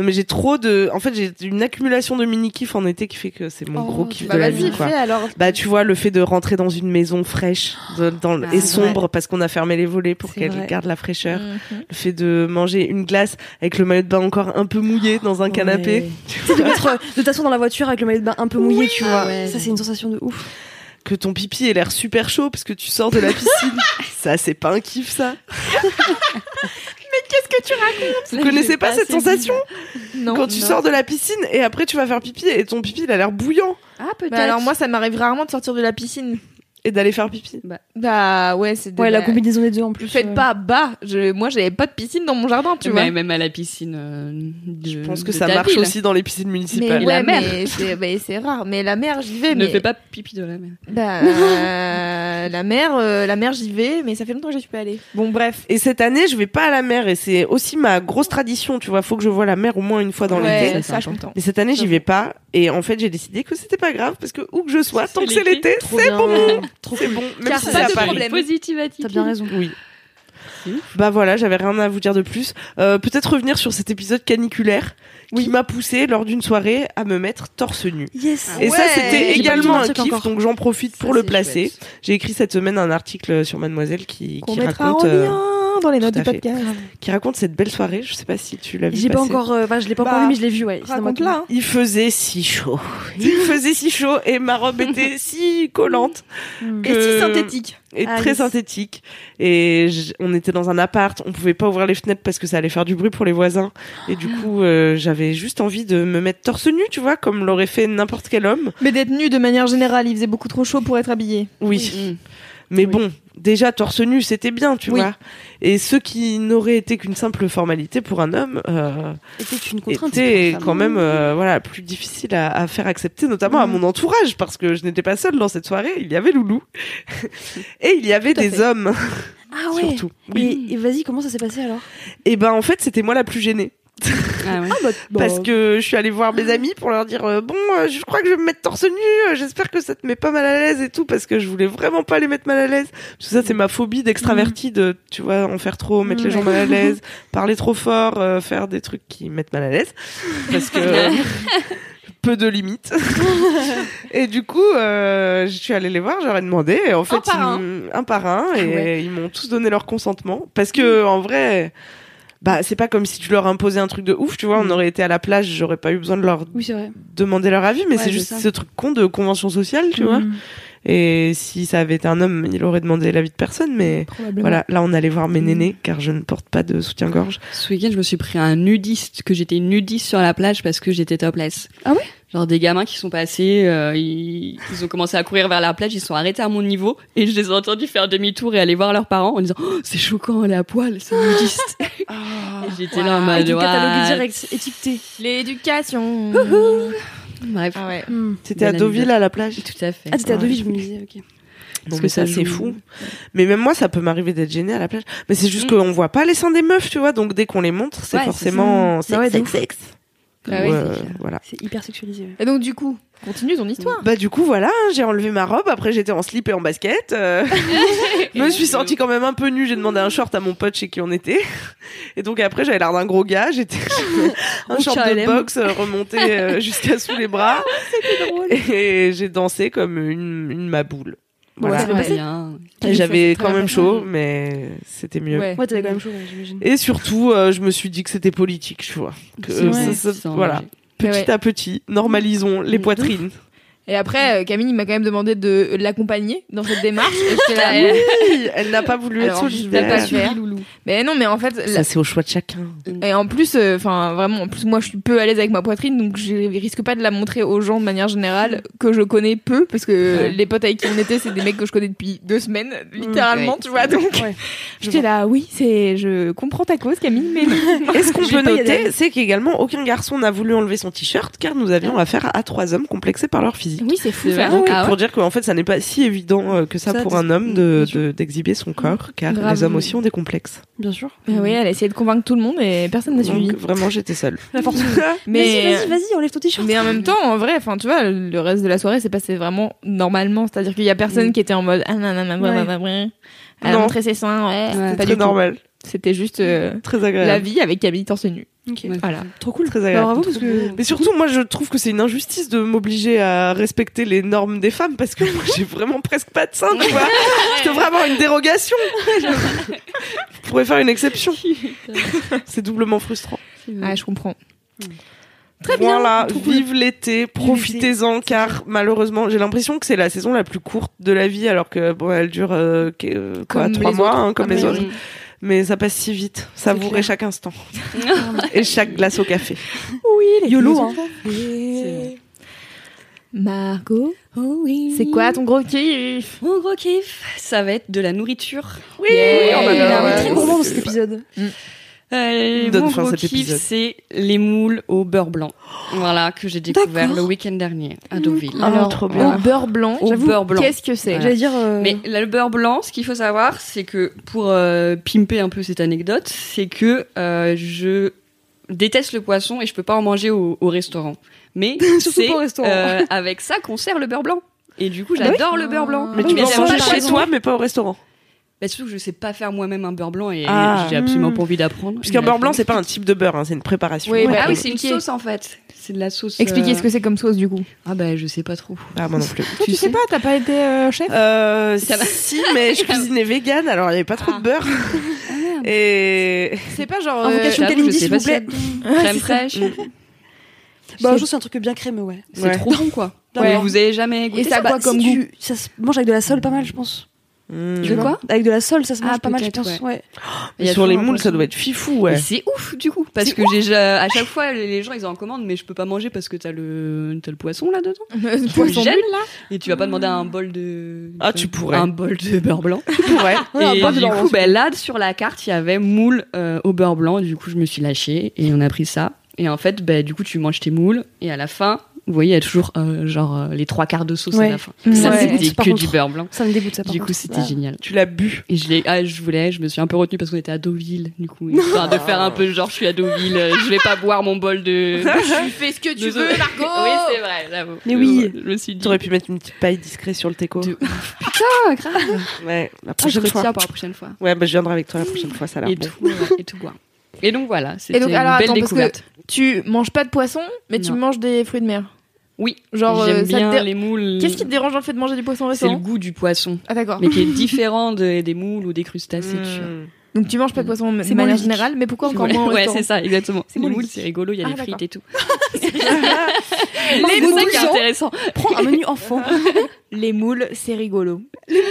Non mais j'ai trop de en fait j'ai une accumulation de mini kiff en été qui fait que c'est mon Oh, gros kiff Bah de la vie quoi. alors. Bah tu vois le fait de rentrer dans une maison fraîche de- dans, Ah, et sombre parce qu'on a fermé les volets pour qu'elle garde la fraîcheur. Mhm. Le fait de manger une glace avec le maillot de bain encore un peu mouillé dans un canapé. Tu de mettre de t'asseoir dans la voiture avec le maillot de bain un peu mouillé, tu vois. Ah ouais. Ça, c'est une sensation de ouf. Que ton pipi ait l'air super chaud parce que tu sors de la piscine. <laughs> ça c'est pas un kiff ça. <laughs> Vous connaissez pas cette sensation? Non. quand tu non. sors de la piscine et après tu vas faire pipi et ton pipi il a l'air bouillant Ah, peut-être. Bah alors moi ça m'arrive rarement de sortir de la piscine. Et d'aller faire pipi. Bah ouais c'est de Ouais, la la- combinaison des deux en plus. Faites ouais. pas bas. Je, moi j'avais pas de piscine dans mon jardin tu Mais vois. même à la piscine. euh, de- Je pense que de ça marche ville. aussi dans les piscines Mais municipales. Ouais la mer. <laughs> mais c'est bah, c'est rare. Mais la mer j'y vais. Ne mais... fais pas pipi de la mer. Bah, <laughs> euh, la mer euh, la mer j'y vais mais ça fait longtemps que j'y suis pas allée. Bon bref. Et cette année, je vais pas à la mer et c'est aussi ma grosse tradition, tu vois. Faut que je vois la mer au moins une fois dans ouais, l'été. ça, je comprends. Mais cette année, j'y vais pas. Et en fait, j'ai décidé que c'était pas grave parce que où que je sois, tant que c'est l'été. c'est bon. <laughs> Trop C'est bon. Même Car si pas c'est à de Paris. problème. Positive T'as bien raison. Oui. Bah voilà, j'avais rien à vous dire de plus. Euh, Peut-être revenir sur cet épisode caniculaire qui m'a poussé lors d'une soirée à me mettre torse nu. Yes. Et ça, c'était également un kiff, encore. donc j'en profite pour Ça, le placer. J'ai écrit cette semaine un article sur Mademoiselle qui, Qu'on qui raconte, en euh, dans les notes du podcast. qui raconte cette belle soirée. Je sais pas si tu l'as vu J'ai pas encore, euh, enfin, je l'ai pas Bah, encore vu, mais je l'ai vu, ouais. Ma Raconte-la. hein. Il faisait si chaud. <laughs> Il faisait si chaud et ma robe <laughs> était si collante Hmm. Et si synthétique. et Ah, très synthétique. Et on était dans un appart, on pouvait pas ouvrir les fenêtres parce que ça allait faire du bruit pour les voisins. Et du coup, euh, j'avais juste envie de me mettre torse nu, tu vois, comme l'aurait fait n'importe quel homme. Mais d'être nu de manière générale, il faisait beaucoup trop chaud pour être habillé. Oui. Mm. Mais bon, déjà torse nu, c'était bien, tu Oui. vois. Et ce qui n'aurait été qu'une simple formalité pour un homme, euh, Était une contrainte. était pour une quand même euh, voilà plus difficile à, à faire accepter, notamment à Mhm. mon entourage, parce que je n'étais pas seule dans cette soirée. Il y avait Loulou <laughs> et il y avait des fait. hommes Ah ouais. <laughs> surtout. Oui. Et, et vas-y, comment ça s'est passé alors? Et ben en fait c'était moi la plus gênée Ah ouais. <laughs> parce que je suis allée voir mes amis pour leur dire euh, bon euh, je crois que je vais me mettre torse nu. euh, J'espère que ça te met pas mal à l'aise et tout parce que je voulais vraiment pas les mettre mal à l'aise. Que ça c'est ma phobie d'extraverti de tu vois en faire trop, mettre les gens mal à <laughs> l'aise, parler trop fort, euh, faire des trucs qui mettent mal à l'aise parce que <laughs> peu de limites. et du coup, euh, je suis allée les voir, j'aurais demandé. Et en fait, par ils un. par un, et ouais. ils m'ont tous donné leur consentement. Parce que, en vrai, bah, c'est pas comme si tu leur imposais un truc de ouf, tu vois. On aurait été à la plage, j'aurais pas eu besoin de leur Oui, demander leur avis, mais Ouais, c'est juste ça. ce truc con de convention sociale, tu vois. Et si ça avait été un homme, il aurait demandé l'avis de personne, mais voilà, là on allait voir mes Mm. nénés, car je ne porte pas de soutien-gorge. Ce week-end, je me suis pris un nudiste, que j'étais nudiste sur la plage parce que j'étais topless. Ah ouais? Genre des gamins qui sont passés, euh, ils, ils ont commencé à courir vers la plage, ils sont arrêtés à mon niveau et je les ai entendus faire demi-tour et aller voir leurs parents en disant oh, c'est choquant, elle est à poil, c'est <laughs> nudiste. et j'étais là en Ah, mode what? direct, étiqueté. L'éducation. Bref, Ah ouais. Hmm. C'était à Deauville à la plage. tout à fait. Ah, t'étais à Ouais. Deauville, je me disais, ok. Parce que que ça, ça c'est fou. Mais même moi, ça peut m'arriver d'être gênée à la plage. Mais c'est juste Mm. qu'on voit pas les seins des meufs, tu vois. Donc dès qu'on les montre, c'est Ouais, c'est forcément. Ah sexe, ouf. sexe. Ah c'est euh, voilà. C'est hyper sexualisé. ouais. Et donc du coup, continue ton histoire. Bah du coup voilà, hein, j'ai enlevé ma robe. Après j'étais en slip et en basket. euh, <laughs> je me suis sentie quand même un peu nue. J'ai demandé un short à mon pote chez qui on était. Et donc après j'avais l'air d'un gros gars. J'étais <laughs> un short de boxe euh, remonté euh, jusqu'à sous les bras. <laughs> Et j'ai dansé comme une, une maboule. Voilà. Ouais, J'avais quand même bien. chaud, mais c'était mieux. Ouais. Ouais, t'avais quand même chaud, ouais, j'imagine. Et surtout, euh, je me suis dit que c'était politique, tu vois. Que, euh, vrai, ça- voilà. Petit Ouais. à petit, normalisons les Mm. poitrines. Et après, euh, Camille m'a quand même demandé de l'accompagner dans cette démarche. Et là, eh, Oui, elle n'a pas voulu être pas faire. Mais non, mais en fait, Ça, c'est au choix de chacun. Et en plus, euh, enfin vraiment, en plus moi je suis peu à l'aise avec ma poitrine, donc je risque pas de la montrer aux gens de manière générale que je connais peu, parce que les potes avec qui on était, c'est des mecs que je connais depuis deux semaines, littéralement, tu vois. Donc <laughs> j'étais là, oui, c'est, je comprends ta cause, Camille, mais non. <laughs> Et ce qu'on peut noter, c'est qu'également aucun garçon n'a voulu enlever son t-shirt car nous avions affaire à trois hommes complexés par leur physique. Oui, c'est fou. Donc, Ah ouais pour dire qu'en fait, ça n'est pas si évident euh, que ça, Ça, pour un homme de, de- d'exhiber son corps, car les hommes aussi ont des complexes. Bien sûr. Mais oui, elle a essayé de convaincre tout le monde et personne n'a suivi. Vraiment, j'étais seule. <laughs> La. <laughs> Mais Vas-y, vas-y, vas-y, enlève ton t-shirt. Mais en même temps, en vrai, enfin, tu vois, le reste de la soirée s'est passé vraiment normalement. C'est-à-dire qu'il y a personne qui était en mode ah non non non non Ouais. non non. Elle a Non. montré ses seins, ouais. Ouais. C'était pas Très du normal, C'était juste euh, très la vie avec Camille torse nu. Ouais. Voilà. Trop cool. Très Bah, agréable. bravo parce que. Mais surtout, moi, je trouve que c'est une injustice de m'obliger à respecter les normes des femmes parce que moi, j'ai vraiment presque pas de sein, tu vois. <laughs> Avoir une dérogation. <laughs> Je pourrais faire une exception. C'est doublement frustrant. Ah, je comprends. Très bien. Voilà, vive l'été, profitez-en car malheureusement, j'ai l'impression que c'est la saison la plus courte de la vie alors que bon, elle dure euh, euh, quoi, Comme trois mois autres. hein, comme les autres. Mais ça passe si vite, savourez clair. chaque instant <laughs> et chaque glace au café. YOLO, hein. Margot, Oh oui. c'est quoi ton gros kiff? Mon gros kiff, ça va être de la nourriture. Oui, Yeah. on Il adore, a ouais. un très gourmand dans cet épisode. Euh, Donne mon fin gros cet kiff, épisode. c'est les moules au beurre blanc. Voilà, que j'ai découvert le week-end dernier à Deauville. Ah, Alors, trop bien. au beurre blanc, Au beurre blanc. qu'est-ce que c'est. J'allais dire. euh, Mais là, le beurre blanc, ce qu'il faut savoir, c'est que pour euh, pimper un peu cette anecdote, c'est que euh, je déteste le poisson et je peux pas en manger au, au restaurant. Mais <laughs> Surtout c'est pas au restaurant. euh, avec ça qu'on sert le beurre blanc. Et du coup, bah oui. j'adore le beurre blanc. Mais Ah tu mais en ça, manger t'as chez toi, mais pas au restaurant. Bah, surtout que je sais pas faire moi-même un beurre blanc et Ah. j'ai absolument Mm. pas envie d'apprendre. Parce qu'un beurre la blanc, c'est pas un type de beurre, hein, c'est une préparation. Oui, Ouais. bah Ah oui, c'est une sauce en fait. C'est de la sauce. Expliquez euh, ce que c'est comme sauce du coup. Ah bah je sais pas trop. Ah, moi non plus. Toi, tu sais pas, t'as pas été euh, chef? Euh, Ça va. si, mais je <laughs> cuisinais vegan, alors il y avait pas trop de beurre. Et C'est pas genre. Invocation euh, de j'avoue, Kalindi, je sais s'il pas vous plaît. Crème fraîche. <laughs> Bah, un jour, c'est un truc bien crémeux, ouais. C'est Ouais. trop bon quoi. Ouais. Vous avez jamais goûté Et ça a Bah, quoi comme si goût tu- Ça se mange avec de la sole pas mal, je pense. Mm. De quoi Avec de la sole, ça se mange Ah, pas mal, je pense. ouais. Ouais. Il y a sur les moules, ça doit être fifou, ouais. c'est ouf du coup parce que j'ai ja- à chaque fois les gens ils en commandent mais je peux pas manger parce que t'as le t'as le poisson là dedans <laughs> Poisson gèle, là et tu vas pas demander un bol de Ah, tu pourrais. un bol de beurre blanc. <laughs> Ouais, <laughs> un et du beurre coup blanc, ben là sur la carte il y avait moule euh, au beurre blanc du coup je me suis lâchée et on a pris ça et en fait ben du coup tu manges tes moules et à la fin vous voyez il y a toujours euh, genre euh, les trois quarts de sauce à la fin Ouais. ça Ouais. que contre. du beurre blanc Ça me dégoûte, ça. par du coup c'était Ouais. génial Tu l'as bu. et je l'ai, ah, je voulais, je me suis un peu retenue parce qu'on était à Deauville, du coup, <laughs> histoire de faire un peu genre, je suis à Deauville, euh, je vais pas boire mon bol de. <laughs> Tu fais ce que tu de- veux, Margot <laughs> Oui, c'est vrai, j'avoue. Mais oui. Je me suis dit. Tu aurais pu mettre une petite paille discrète sur le teco. De- Putain, grave. Ouais, la Ah, je prochaine fois. retiens pour la prochaine fois. Ouais, bah je viendrai avec toi la prochaine fois, ça a l'air Et bon. tout, et tout boire. Et donc voilà, c'était une alors, belle attends, découverte. Tu manges pas de poisson, mais tu Non. manges des fruits de mer. Oui, Genre, euh, j'aime ça te bien dé- les moules. Qu'est-ce qui te dérange dans le fait de manger du poisson au C'est le goût du poisson, Ah d'accord. mais qui est <laughs> différent de- des moules ou des crustacés. tu vois. Mm. Donc tu manges pas de poisson de C'est manière générale, mais pourquoi encore Ouais, moins ouais, c'est ça, exactement. C'est les moules, c'est rigolo, il y a Ah, les frites et tout. <laughs> <laughs> Les C'est moules, qui est intéressant. Prends un menu enfant. Les moules, c'est rigolo.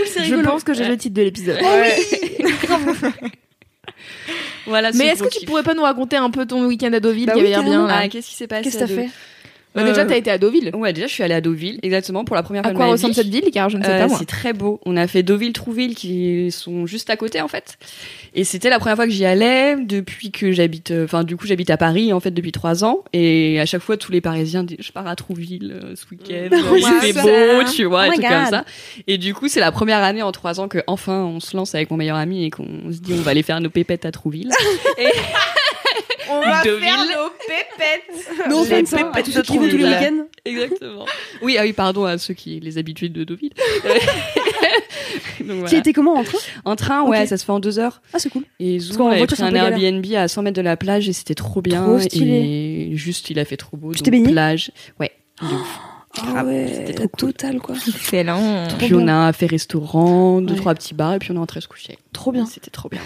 c'est Je pense que j'ai le titre de l'épisode. Voilà, Mais ce est-ce que tu pourrais pas nous raconter un peu ton week-end à Deauville Bah qui oui, avait l'air bien Ah, qu'est-ce qui s'est passé Qu'est-ce que t'as fait? Bah, Déjà, Euh, t'as été à Deauville. Ouais, déjà, je suis allée à Deauville, exactement, pour la première fois À de quoi ma ressemble vie. cette ville Car je ne sais Euh, pas moi. c'est très beau. On a fait Deauville-Trouville qui sont juste à côté en fait. Et c'était la première fois que j'y allais depuis que j'habite. euh, Enfin, du coup, j'habite à Paris en fait depuis trois ans. Et à chaque fois, tous les Parisiens disent je pars à Trouville euh, ce week-end. <laughs> Il fait beau, tu vois, Oh et tout comme ça. Et du coup, c'est la première année en trois ans que enfin on se lance avec mon meilleur ami et qu'on se dit on va aller faire nos pépettes à Trouville. <laughs> <laughs> On va faire nos pépettes. Non, Les pépettes tous de ceux qui vont tous les week-ends. Exactement. <laughs> Oui, ah oui, pardon à ceux qui les habitués de Deauville. <laughs> Donc, Tu voilà. étais comment en train En train, ouais, ça se fait en deux heures. Ah, c'est cool. Et on avait pris un galère. Airbnb à 100 mètres de la plage et c'était trop bien. Trop stylé. Et juste, il a fait trop beau. Tu t'es baigné plage. Ouais. de ouf. Ah ouais, c'était trop cool. totale quoi. Excellent. Puis on a fait restaurant, deux, Ouais. trois petits bars et puis on est rentré se coucher. Trop bien. C'était trop bien.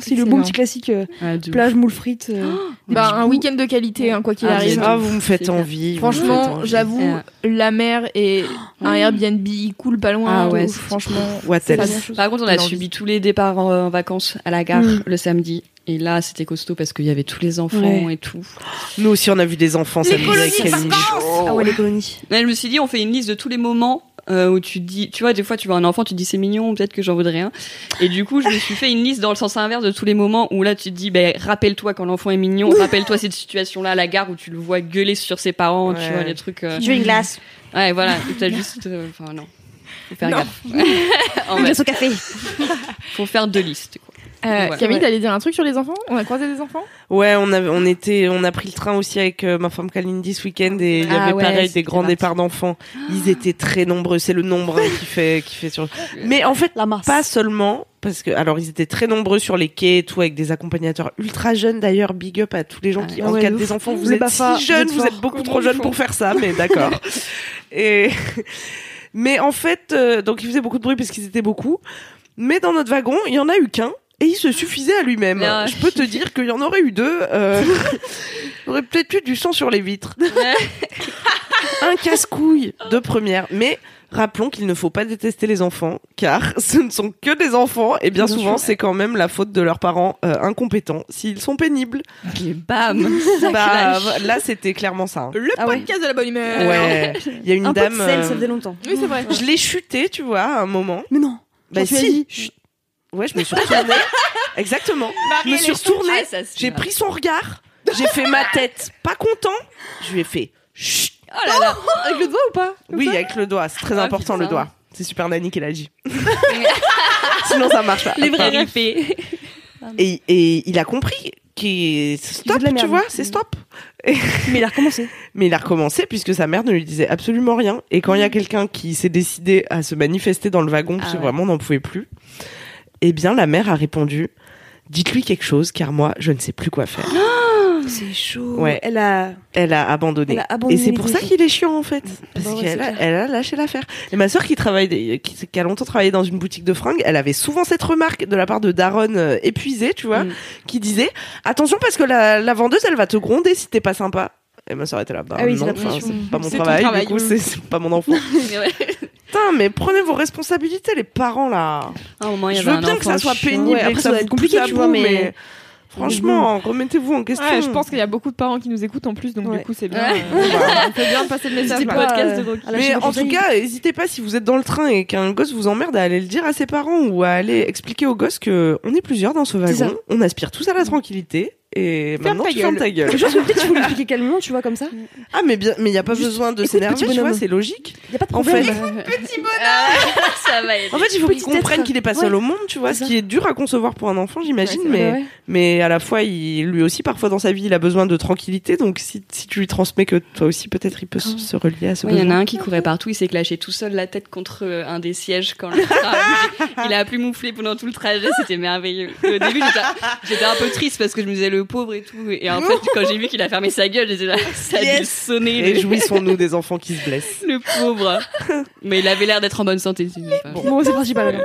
C'est le bon petit classique euh, Ah, de plage, moule frites. euh, des Bah, un week-end de qualité, hein, quoi qu'il Ah, arrive. Ah, vous me faites envie. Franchement, envie. j'avoue, Euh. la mer et un Airbnb cool pas loin. Ah ouais, franchement. What c'est else. Par contre, on a subi tous les départs en, en vacances à la gare Mm. le samedi. Et là, c'était costaud parce qu'il y avait tous les enfants Ouais. et tout. Nous aussi, on a vu des enfants samedi avec Kalindi. Ah ouais, les colonies. Je me suis dit, on fait une liste de tous les moments euh, où tu dis, tu vois, des fois, tu vois un enfant, tu te dis c'est mignon, peut-être que j'en voudrais un. Et du coup, je me suis fait une liste dans le sens inverse de tous les moments où là, tu te dis, ben, rappelle-toi quand l'enfant est mignon, rappelle-toi cette situation-là à la gare où tu le vois gueuler sur ses parents, tu vois, les trucs. euh, Tu veux une glace Ouais, voilà. <laughs> T'as juste, euh, enfin, non. Faut faire Non. gaffe. <laughs> en au café. faut faire deux listes, quoi. Euh, Ouais. Camille, t'allais dire un truc sur les enfants? On a croisé des enfants? Ouais, on a, on était, on a pris le train aussi avec euh, ma femme Kalindi ce week-end et il y Ah avait ouais, pareil des grands parti. départs d'enfants. Ils étaient très nombreux. C'est le nombre hein, qui fait, qui fait sur. <laughs> Mais en fait, La masse. pas seulement parce que alors ils étaient très nombreux sur les quais et tout avec des accompagnateurs ultra jeunes d'ailleurs. Big up à tous les gens Ah qui ouais, encadrent de des enfants. Vous êtes Bafa, si jeunes, vous êtes vous êtes beaucoup trop jeunes pour faire ça, mais d'accord. <laughs> et <laughs> mais en fait, euh, donc ils faisaient beaucoup de bruit parce qu'ils étaient beaucoup. Mais dans notre wagon, il y en a eu qu'un. Et il se suffisait à lui-même. Je peux te dire qu'il y en aurait eu deux. Euh... il <laughs> aurait peut-être eu du sang sur les vitres. Un casse-couille de première. Mais rappelons qu'il ne faut pas détester les enfants, car <laughs> ce ne sont que des enfants, et bien, Bien souvent, sûr. c'est quand même la faute de leurs parents euh, incompétents, s'ils sont pénibles. Et bam <laughs> Bah, là, c'était clairement ça. hein. Le Ah ouais. podcast de la bonne humeur Ouais. Il y a une Un peu dame. de sel, euh, ça faisait longtemps. Oui, c'est vrai. Je l'ai chuté, tu vois, à un moment. Mais non. Bah si. Ouais, je me suis retournée. <laughs> Exactement. Je me suis retournée. Ah, J'ai pris son regard. J'ai fait ma tête. Pas content. Je lui ai fait. Chut. Oh là là <laughs> Avec le doigt ou pas? Oui, avec le doigt. C'est très Ah, important le doigt. C'est super Nani qui l'a dit. <laughs> Sinon ça marche pas. Les vrais. Et, et il a compris fait stop, tu vois, c'est stop. Mais il a recommencé. Mais il a recommencé puisque sa mère ne lui disait absolument rien. Et quand il y a Mm. quelqu'un qui s'est décidé à se manifester dans le wagon, parce Ah que ouais. vraiment on n'en pouvait plus, eh bien la mère a répondu Dites-lui quelque chose, car moi je ne sais plus quoi faire. <gasps> C'est chaud. Ouais. Elle a. Elle a abandonné. Elle a abandonné et c'est pour ça qu'il est chiant en fait. Parce Bah ouais, qu'elle a, elle a lâché l'affaire. Et ma sœur qui travaille, qui a longtemps travaillé dans une boutique de fringues, elle avait souvent cette remarque de la part de Daron euh, épuisé, tu vois, Mm. qui disait attention parce que la, la vendeuse elle va te gronder si t'es pas sympa. Et ma sœur était là, bah Ah oui, non, c'est c'est pas mon C'est travail, travail, du coup c'est- c'est pas mon enfant. <laughs> Putain, mais prenez vos responsabilités les parents là. À un moment, il y Je veux bien que ça soit pénible Ouais, et après, que ça ça vous être compliqué, tu vois, mais- franchement, remettez-vous en question. Ouais, je pense qu'il y a beaucoup de parents qui nous écoutent en plus, donc Ouais. du coup, c'est bien. Ouais. euh, bah, on fait bien de passer le <laughs> message. Pas, podcast euh, de Mais vos en tout cas, n'hésitez pas si vous êtes dans le train et qu'un gosse vous emmerde à aller le dire à ses parents ou à aller expliquer au gosse que on est plusieurs dans ce C'est wagon, on aspire tous à la tranquillité et Ferme maintenant ta tu fermes ta gueule. Je pense que peut-être il faut lui <laughs> expliquer calmement, tu vois, comme ça. Ah mais bien, mais il y a pas Juste, besoin de s'énerver, petit tu vois, bonhomme. c'est logique. Il y a pas de En problème. fait- <laughs> <laughs> Ah, ça va être. En fait, il faut qu'il Petit comprenne être. qu'il est pas seul Ouais. au monde, tu vois, C'est ce qui est dur à concevoir pour un enfant, j'imagine, Ouais, mais Ouais, mais à la fois, il, lui aussi, parfois dans sa vie, il a besoin de tranquillité. Donc, si, si tu lui transmets que toi aussi, peut-être, il peut se- se relier à ce Ouais, Il y en a un qui courait partout, il s'est clashé tout seul la tête contre euh, un des sièges quand le train a bougé. Il a plus mouflé pendant tout le trajet, c'était merveilleux. Et au début, j'étais- j'étais un peu triste parce que je me disais le pauvre et tout. Et en <laughs> fait, quand j'ai vu qu'il a fermé sa gueule, j'étais là, ça a dû Yes. sonner le, Réjouissons-nous <laughs> des enfants qui se blessent. le pauvre. Mais il avait l'air d'être en bonne santé. enfin, Bon, c'est principal.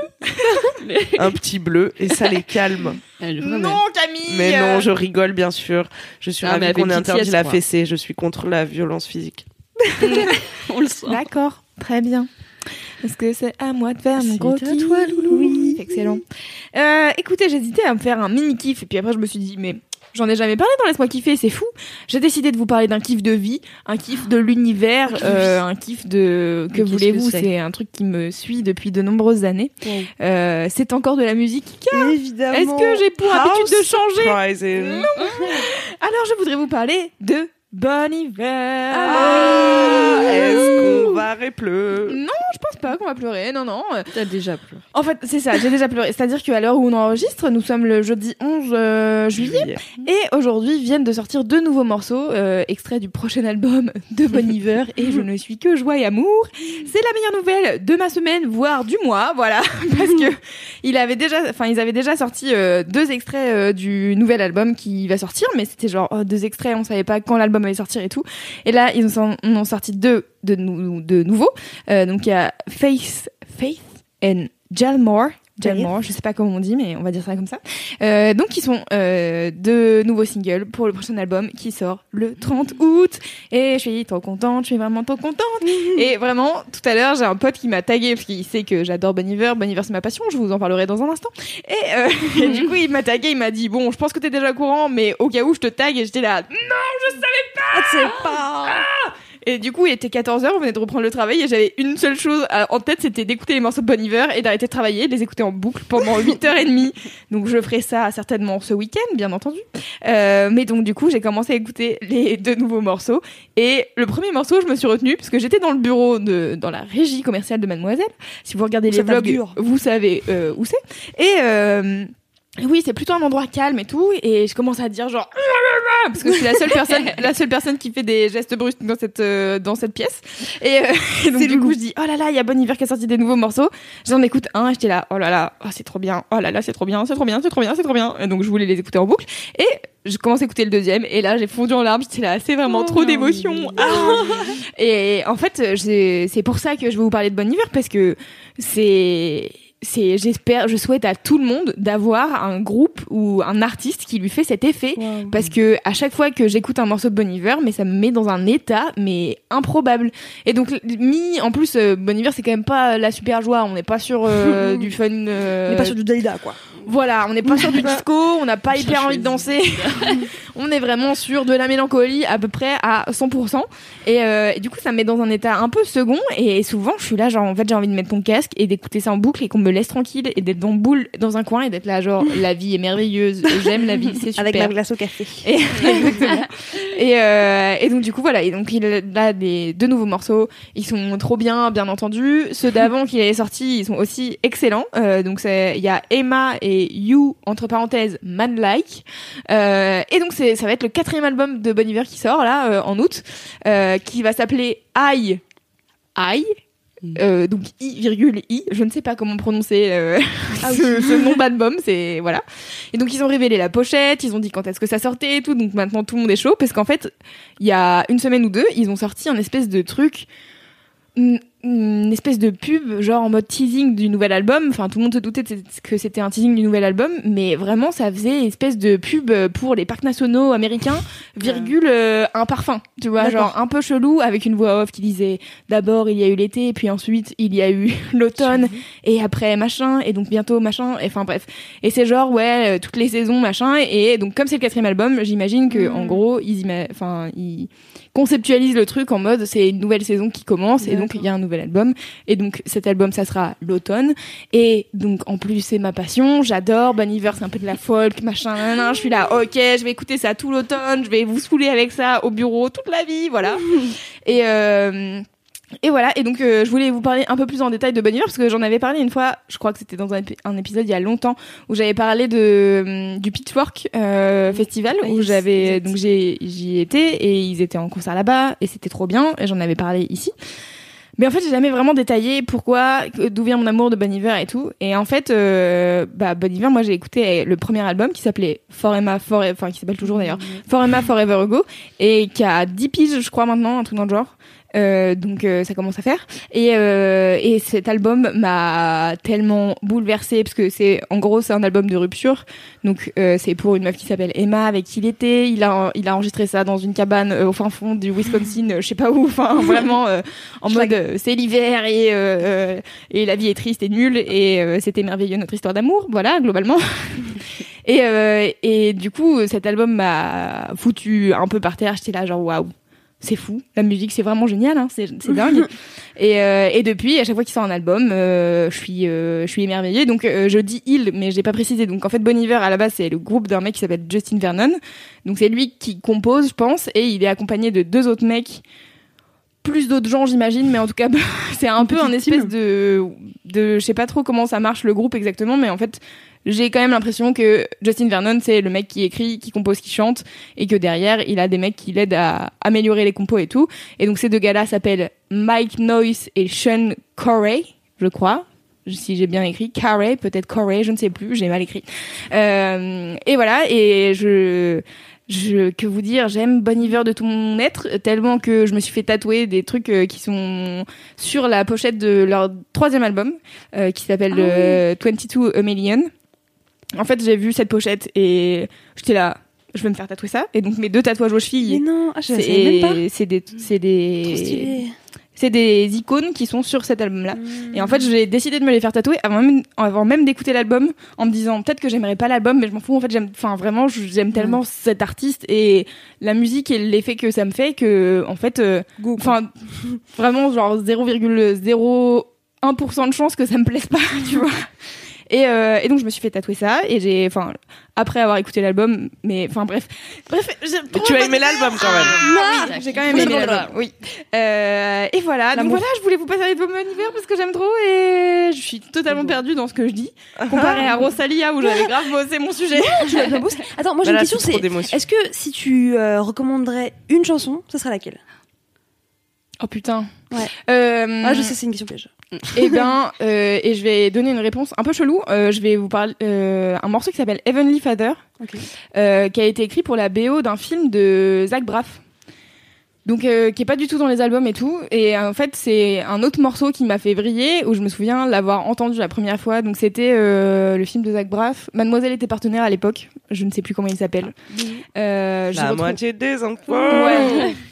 <laughs> Un petit bleu et ça les calme. Non, Camille Mais non, je rigole bien sûr. Je suis Ah, ravie avec qu'on ait interdit la fessée. Je suis contre la violence physique. on le sent. D'accord, très bien. Est-ce que c'est à moi de faire mon C'est gros à kiff toi, Loulou. Oui, excellent. Euh, écoutez, j'hésitais à me faire un mini kiff et puis après je me suis dit mais j'en ai jamais parlé dans laisse-moi kiffer, c'est fou. J'ai décidé de vous parler d'un kiff de vie, un kiff de l'univers, euh, un kiff de que voulez-vous, c'est un truc qui me suit depuis de nombreuses années. Euh, c'est encore de la musique. Évidemment. Est-ce que j'ai pour habitude de changer Surprising. Alors je voudrais vous parler de Bon Hiver. Ah, Est-ce qu'on va répleu Non, je pense pas qu'on va pleurer. Non, non. T'as déjà pleuré. En fait, c'est ça, j'ai déjà pleuré. C'est-à-dire qu'à l'heure où on enregistre, nous sommes le jeudi 11 euh, juillet. Et aujourd'hui viennent de sortir deux nouveaux morceaux, euh, extraits du prochain album de Bon Hiver. et je ne suis que joie et amour. C'est la meilleure nouvelle de ma semaine, voire du mois, voilà. <laughs> Parce que il avait déjà, enfin, ils avaient déjà sorti euh, deux extraits euh, du nouvel album qui va sortir, mais c'était genre oh, deux extraits, on savait pas quand l'album allait sortir et tout. Et là, ils ont, en ont sorti deux de, nou- de nouveaux. Euh, donc il y a Faith, Faith and Jalmore Jamor, je sais pas comment on dit, mais on va dire ça comme ça. Euh, donc ils sont euh, deux nouveaux singles pour le prochain album qui sort le 30 août. Et je suis trop contente, je suis vraiment trop contente. <laughs> et vraiment, tout à l'heure, j'ai un pote qui m'a tagué parce qu'il sait que j'adore Bon Iver. Bon Iver, c'est ma passion. Je vous en parlerai dans un instant. Et, euh, <laughs> et du coup, il m'a tagué, il m'a dit bon, je pense que t'es déjà au courant, mais au cas où, je te tag. Et j'étais là, non, je savais pas. C'est pas. Et du coup, il était 14h, on venait de reprendre le travail et j'avais une seule chose en tête, c'était d'écouter les morceaux de Bon Iver et d'arrêter de travailler, de les écouter en boucle pendant 8h30. Donc je ferai ça certainement ce week-end, bien entendu. Euh, mais donc du coup, j'ai commencé à écouter les deux nouveaux morceaux. Et le premier morceau, je me suis retenue parce que j'étais dans le bureau de, dans la régie commerciale de Mademoiselle. Si vous regardez les vlogs, vous savez euh, où c'est. Et euh, oui, c'est plutôt un endroit calme et tout. Et je commence à dire genre parce que je suis la seule personne, <laughs> la seule personne qui fait des gestes brusques dans cette euh, dans cette pièce. Et, euh, et donc du coup, je dis oh là là, il y a Bon Hiver qui a sorti des nouveaux morceaux. J'en écoute un, et j'étais là oh là là, oh, c'est trop bien, oh là là, c'est trop bien, c'est trop bien, c'est trop bien, c'est trop bien. Et donc je voulais les écouter en boucle. Et je commence à écouter le deuxième et là j'ai fondu en larmes j'étais là c'est vraiment trop d'émotion Ah <laughs> et en fait c'est pour ça que je vais vous parler de Bon Hiver parce que c'est c'est j'espère je souhaite à tout le monde d'avoir un groupe ou un artiste qui lui fait cet effet parce que à chaque fois que j'écoute un morceau de Bon Iver mais ça me met dans un état mais improbable et donc mis en plus euh, Bon Iver c'est quand même pas la super joie on n'est pas sur euh, <laughs> du fun euh, On est pas sur du Dalida, quoi. voilà, on n'est pas sur du <laughs> disco, on n'a pas hyper envie de danser. <laughs> on est vraiment sur de la mélancolie à peu près à 100%. Et, euh, et du coup, ça me met dans un état un peu second. Et souvent, je suis là, genre, en fait, j'ai envie de mettre mon casque et d'écouter ça en boucle et qu'on me laisse tranquille et d'être dans boule dans un coin et d'être là, genre, la vie est merveilleuse, j'aime la vie, c'est super. <laughs> Avec ma glace au café. Et, <laughs> exactement. Et, euh, et donc du coup voilà, et donc il a des deux nouveaux morceaux, ils sont trop bien, bien entendu. Ceux d'avant qu'il avait sortis, ils sont aussi excellents. Euh, donc c'est il y a Emma et You entre parenthèses Manlike. Euh, et donc c'est ça va être le quatrième album de Bon Iver qui sort là euh, en août, qui va s'appeler I I? Euh, donc I virgule I, je ne sais pas comment prononcer euh, <laughs> ce, ce nom d'album, c'est voilà. Et donc ils ont révélé la pochette, ils ont dit quand est-ce que ça sortait et tout, donc maintenant tout le monde est chaud parce qu'en fait il y a une semaine ou deux ils ont sorti un espèce de truc, une, une espèce de pub genre en mode teasing du nouvel album. Enfin tout le monde se doutait que c'était un teasing du nouvel album, mais vraiment ça faisait espèce de pub pour les parcs nationaux américains, virgule euh, un parfum, tu vois, genre un peu chelou avec une voix off qui disait d'abord il y a eu l'été, puis ensuite il y a eu <laughs> l'automne et après machin et donc bientôt machin et enfin bref. Et c'est genre ouais euh, toutes les saisons machin et donc comme c'est le quatrième album j'imagine que en gros ils enfin ils conceptualisent le truc en mode c'est une nouvelle saison qui commence et donc il y a un nouvel album. Et donc cet album ça sera l'automne. Et donc en plus c'est ma passion. J'adore Bon Iver c'est un peu de la folk machin nan, nan. je suis là ok je vais écouter ça tout l'automne. Je vais vous saouler avec ça au bureau toute la vie voilà. <laughs> Et euh, et voilà, et donc euh, je voulais vous parler un peu plus en détail de Bon Iver parce que j'en avais parlé une fois, je crois que c'était dans un, épi- un épisode il y a longtemps où j'avais parlé de hum, du Pitchfork euh, Festival où j'avais donc j'y étais et ils étaient en concert là-bas et c'était trop bien et j'en avais parlé ici. Mais en fait, j'ai jamais vraiment détaillé pourquoi, d'où vient mon amour de Bon Iver et tout. Et en fait, euh, bah, Bon Iver, moi, j'ai écouté le premier album qui s'appelait Forever, Forever, enfin, qui s'appelle toujours d'ailleurs, Forever, Forever Ago, et qui a 10 piges, je crois, maintenant, un truc dans le genre. Euh, donc euh, ça commence à faire. Et, euh, et cet album m'a tellement bouleversée parce que c'est en gros c'est un album de rupture. Donc euh, c'est pour une meuf qui s'appelle Emma avec qui il était. Il a il a enregistré ça dans une cabane euh, au fin fond du Wisconsin je sais pas où. Enfin <laughs> vraiment euh, en mode c'est l'hiver et et la vie est triste et nulle. Et euh, c'était merveilleux notre histoire d'amour. Voilà globalement. <laughs> Et euh, et du coup cet album m'a foutu un peu par terre. J'étais là genre waouh c'est fou. La musique, c'est vraiment génial, hein, c'est dingue. <laughs> et, euh, et depuis, à chaque fois qu'il sort un album, euh, je suis, euh, je suis émerveillée. Donc, je dis il, mais j'ai pas précisé. Donc, en fait, Bon Iver, à la base, c'est le groupe d'un mec qui s'appelle Justin Vernon. Donc, c'est lui qui compose, je pense, et il est accompagné de deux autres mecs. Plus d'autres gens, j'imagine, mais en tout cas, <laughs> c'est un peu un espèce de, de, je sais pas trop comment ça marche le groupe exactement, mais en fait, j'ai quand même l'impression que Justin Vernon, c'est le mec qui écrit, qui compose, qui chante, et que derrière, il a des mecs qui l'aident à améliorer les compos et tout. Et donc ces deux gars-là s'appellent Mike Noyce et Sean Corey, je crois. si j'ai bien écrit, Carey, peut-être Corey, je ne sais plus, j'ai mal écrit. Euh, et voilà, et je, je, que vous dire, j'aime Bon Iver de tout mon être, tellement que je me suis fait tatouer des trucs euh, qui sont sur la pochette de leur troisième album, euh, qui s'appelle Ah euh, 22 A Million. En fait, j'ai vu cette pochette et j'étais là, je vais me faire tatouer ça. Et donc mes deux tatouages aux Mais chevilles, non, ah, je savais même pas. c'est des, c'est des, c'est des icônes qui sont sur cet album-là. Mm. Et en fait, j'ai décidé de me les faire tatouer avant même, avant même d'écouter l'album, en me disant peut-être que j'aimerais pas l'album, mais je m'en fous. En fait, j'aime, enfin vraiment, j'aime tellement cet artiste et la musique et l'effet que ça me fait que, en fait, euh, enfin, vraiment genre 0,01% de chance que ça me plaise pas, <laughs> tu vois. Et, euh, et donc je me suis fait tatouer ça et j'ai, enfin, après avoir écouté l'album, mais enfin bref, bref, tu as aimé l'album quand même. ah, j'ai quand même Oui, aimé bon, l'album. Oui. Euh, et voilà. Donc voilà, je voulais vous passer les pommes hiver parce que j'aime trop et je suis totalement perdue dans ce que je dis comparé à Rosalia où j'avais grave bossé mon sujet. Attends, moi j'ai Bah une question, c'est est-ce que si tu euh, recommanderais une chanson, ça serait laquelle? Oh putain. Ouais. Euh, Ah, je sais, c'est une question piège. <laughs> Eh ben, euh, et je vais donner une réponse un peu chelou. Euh, je vais vous parler euh, un morceau qui s'appelle Heavenly Father, euh, qui a été écrit pour la BO d'un film de Zach Braff. Donc, euh, qui est pas du tout dans les albums et tout. Et en fait, c'est un autre morceau qui m'a fait briller, où je me souviens l'avoir entendu la première fois. Donc, c'était euh, le film de Zach Braff. Mademoiselle était partenaire à l'époque. Je ne sais plus comment il s'appelle. Euh, je La retrouve- moitié des enfants. Ouais. <laughs>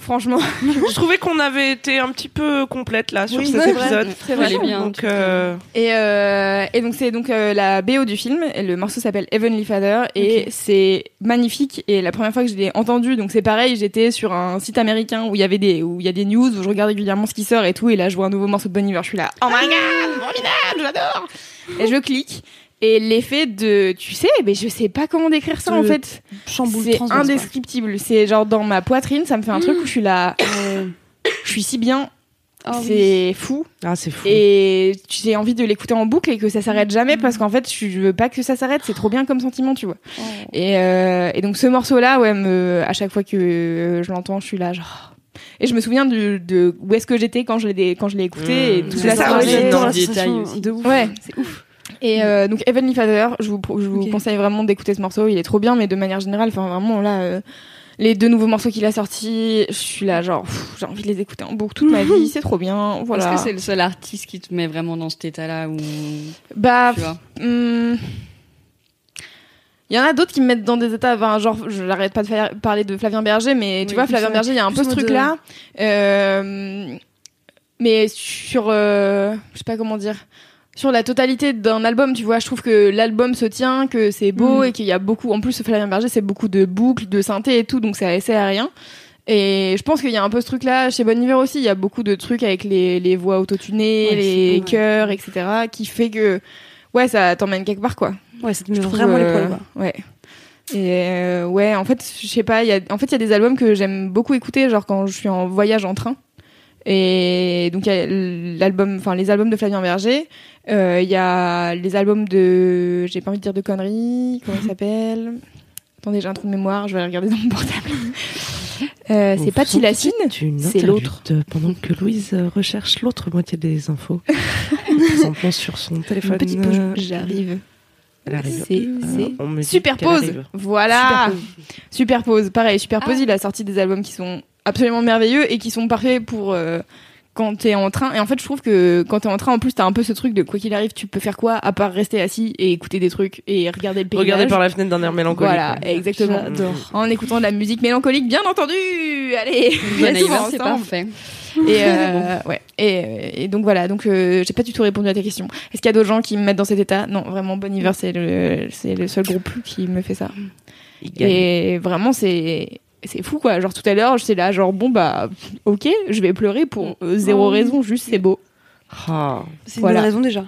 Franchement, <laughs> Je trouvais qu'on avait été un petit peu complète là sur Oui, cet épisode. Vrai. Est bien, Donc, euh, Et, euh, et donc c'est donc euh, la BO du film. Et le morceau s'appelle Heavenly Father et c'est magnifique. Et la première fois que je l'ai entendu, donc c'est pareil, j'étais sur un site américain où il y avait des où il y a des news où je regarde régulièrement ce qui sort et tout. Et là je vois un nouveau morceau de Bon Iver, je suis là, oh my god, formidable, j'adore. Et je clique. Et l'effet de, tu sais, mais je sais pas comment décrire ça en fait. Chamboule C'est indescriptible. C'est genre dans ma poitrine, ça me fait un truc où je suis là, <coughs> Euh, je suis si bien, ah oui. c'est fou. Ah, c'est fou. Et j'ai envie de l'écouter en boucle et que ça s'arrête jamais parce qu'en fait, je veux pas que ça s'arrête. C'est trop bien comme sentiment, tu vois. Oh. Et, euh, et donc ce morceau-là, ouais, me, à chaque fois que euh, je l'entends, je suis là, genre. Et je me souviens de, de où est-ce que j'étais quand je l'ai quand je l'ai écouté et Mmh. toute C'est la ça détail sensation aussi. de ouf. Ouais. c'est ouf. Et euh, donc Heavenly Father, je vous, je vous conseille vraiment d'écouter ce morceau. Il est trop bien, mais de manière générale, enfin vraiment là, euh, les deux nouveaux morceaux qu'il a sortis, je suis là, genre, j'ai envie de les écouter en boucle toute ma vie. <laughs> C'est trop bien. Voilà. Est-ce que c'est le seul artiste qui te met vraiment dans cet état-là où Bah, tu Hmm. Il y en a d'autres qui me mettent dans des états, enfin, genre, je n'arrête pas de faire- parler de Flavien Berger, mais tu Oui, vois, Flavien. Berger, il y a un peu ce truc-là. Euh, mais sur, euh, je sais pas comment dire, sur la totalité d'un album, tu vois, je trouve que l'album se tient, que c'est beau Mm. et qu'il y a beaucoup, en plus, Flavien Berger, c'est beaucoup de boucles, de synthé et tout, donc ça essaie à rien. Et je pense qu'il y a un peu ce truc-là chez Bon Iver aussi. Il y a beaucoup de trucs avec les, les voix autotunées, Ouais, les ouais. chœurs, etc., qui fait que, ouais, ça t'emmène quelque part, quoi. Ouais, ça te met vraiment les euh, poils. quoi. Ouais. Et euh, ouais, en fait, je sais pas, il y a, en fait, il y a des albums que j'aime beaucoup écouter, genre quand je suis en voyage en train. Et donc, il y a l'album, enfin, les albums de Flavien Berger. Euh, Il y a les albums de, j'ai pas envie de dire de conneries, comment il s'appelle? Attendez, j'ai un trou de mémoire, je vais aller regarder dans mon portable. Euh, c'est pas Tilacine, c'est l'autre. Pendant que Louise euh, recherche l'autre moitié des infos. <laughs> Présentement sur son téléphone. Petit euh, J'arrive. C'est, Euh, Superpose. Voilà. Superpose. Pareil, Superpose, il a sorti des albums qui sont absolument merveilleux et qui sont parfaits pour euh, quand t'es en train. Et en fait, je trouve que quand t'es en train, en plus, t'as un peu ce truc de quoi qu'il arrive, tu peux faire quoi à part rester assis et écouter des trucs et regarder le paysage. Regardez par la fenêtre d'un air mélancolique. Voilà, ouais. exactement. J'adore. En écoutant de la musique mélancolique, bien entendu. Allez. <laughs> Bon c'est ensemble. parfait. Et, euh, ouais. Et, et donc voilà. Donc euh, j'ai pas du tout répondu à ta question. Est-ce qu'il y a d'autres gens qui me mettent dans cet état? Non, vraiment, Bon Iver, c'est le, c'est le seul groupe qui me fait ça. Et vraiment, c'est c'est fou quoi. Genre tout à l'heure, j'étais là, genre bon bah ok, je vais pleurer pour euh, zéro Oh. raison, juste c'est beau. Ah. C'est une Voilà. bonne raison déjà.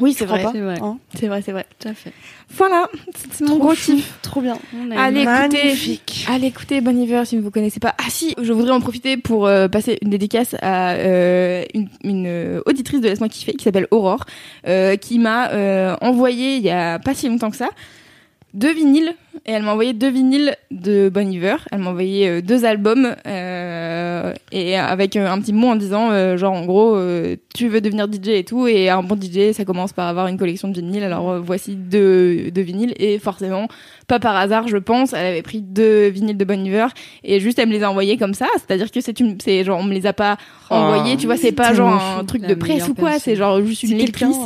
Oui, c'est crois vrai. C'est vrai. Hein C'est vrai, c'est vrai. Tout à fait. Voilà, c'est mon Trop gros kiff. Trop bien. Allez, écoutez, Magnifique. allez écoutez Bon Iver si vous ne connaissez pas. Ah si, je voudrais en profiter pour euh, passer une dédicace à euh, une, une, euh, auditrice de Laisse-moi kiffer qui s'appelle Aurore, euh, qui m'a euh, envoyé il y a pas si longtemps que ça deux vinyles et elle m'a envoyé deux vinyles de Bon Iver. Elle m'a envoyé euh, deux albums. Euh, et avec un petit mot en disant euh, genre en gros euh, tu veux devenir DJ et tout et un bon DJ ça commence par avoir une collection de vinyles. Alors voici deux, deux vinyles et forcément pas par hasard je pense elle avait pris deux vinyles de Bon Iver et juste elle me les a envoyés comme ça. C'est-à-dire que c'est une c'est genre on me les a pas envoyés tu vois c'est pas genre un truc de presse ou quoi c'est genre juste une lectrice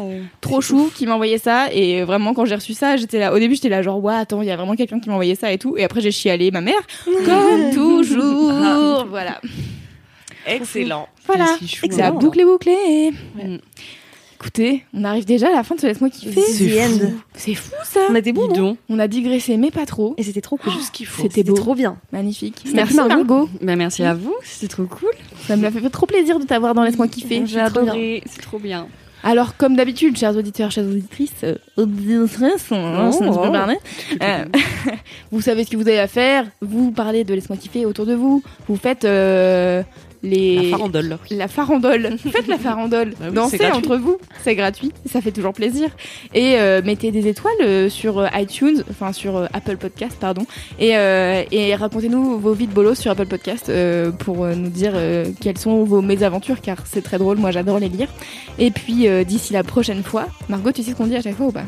trop chou qui m'a envoyé ça et vraiment quand j'ai reçu ça j'étais là au début j'étais là genre ouais attends il y a vraiment quelqu'un qui m'a envoyé ça et tout et après j'ai chialé ma mère comme <laughs> toujours. Voilà Excellent. voilà C'est si chou, c'est la boucle est bouclée Ouais. écoutez on arrive déjà à la fin de ce laisse-moi kiffer c'est fou ça On était bon, Dis non donc. on a digressé mais pas trop Et c'était trop cool. Juste ce qu'il faut. c'était trop bien. magnifique merci Margot. Margot Bah, merci à vous, c'était trop cool. ça me fait trop plaisir de t'avoir dans laisse-moi kiffer J'ai adoré, c'est trop bien. Alors, comme d'habitude, chers auditeurs, chères auditrices, euh, auditrices, hein, parler, euh, <laughs> vous savez ce que vous avez à faire. Vous parlez de Laisse-moi kiffer autour de vous. Vous faites euh, les... La farandole. La farandole. <laughs> Faites la farandole. Bah oui, Dansez entre vous. C'est gratuit. Ça fait toujours plaisir. Et euh, mettez des étoiles euh, sur euh, iTunes, enfin sur Apple Podcast, pardon. Et, euh, et racontez-nous vos vies de bolos sur Apple Podcast euh, pour nous dire quelles sont vos mésaventures, car c'est très drôle. Moi, j'adore les lire. Et puis, d'ici la prochaine fois, Margot, tu sais ce qu'on dit à chaque fois ou pas?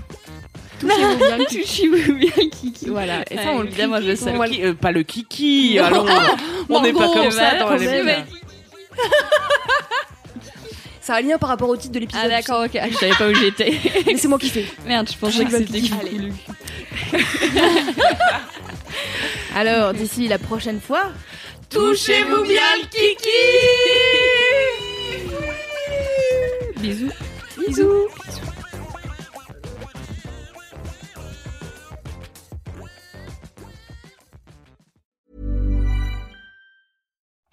Touchez-vous bien, touchez-vous bien, Kiki. Voilà. Et ça, on le évidemment, je sais. Euh, pas le kiki, allons. on n'est pas comme ça dans les c'est mêmes. <laughs> Ça a un lien par rapport au titre de l'épisode. Ah d'accord, ok, <laughs> je savais pas où j'étais. Laissez-moi kiffer. Merde, je pensais que c'était. Kiki. <laughs> Alors, d'ici la prochaine fois, Touchez-vous bien le kiki Bisous. bisous.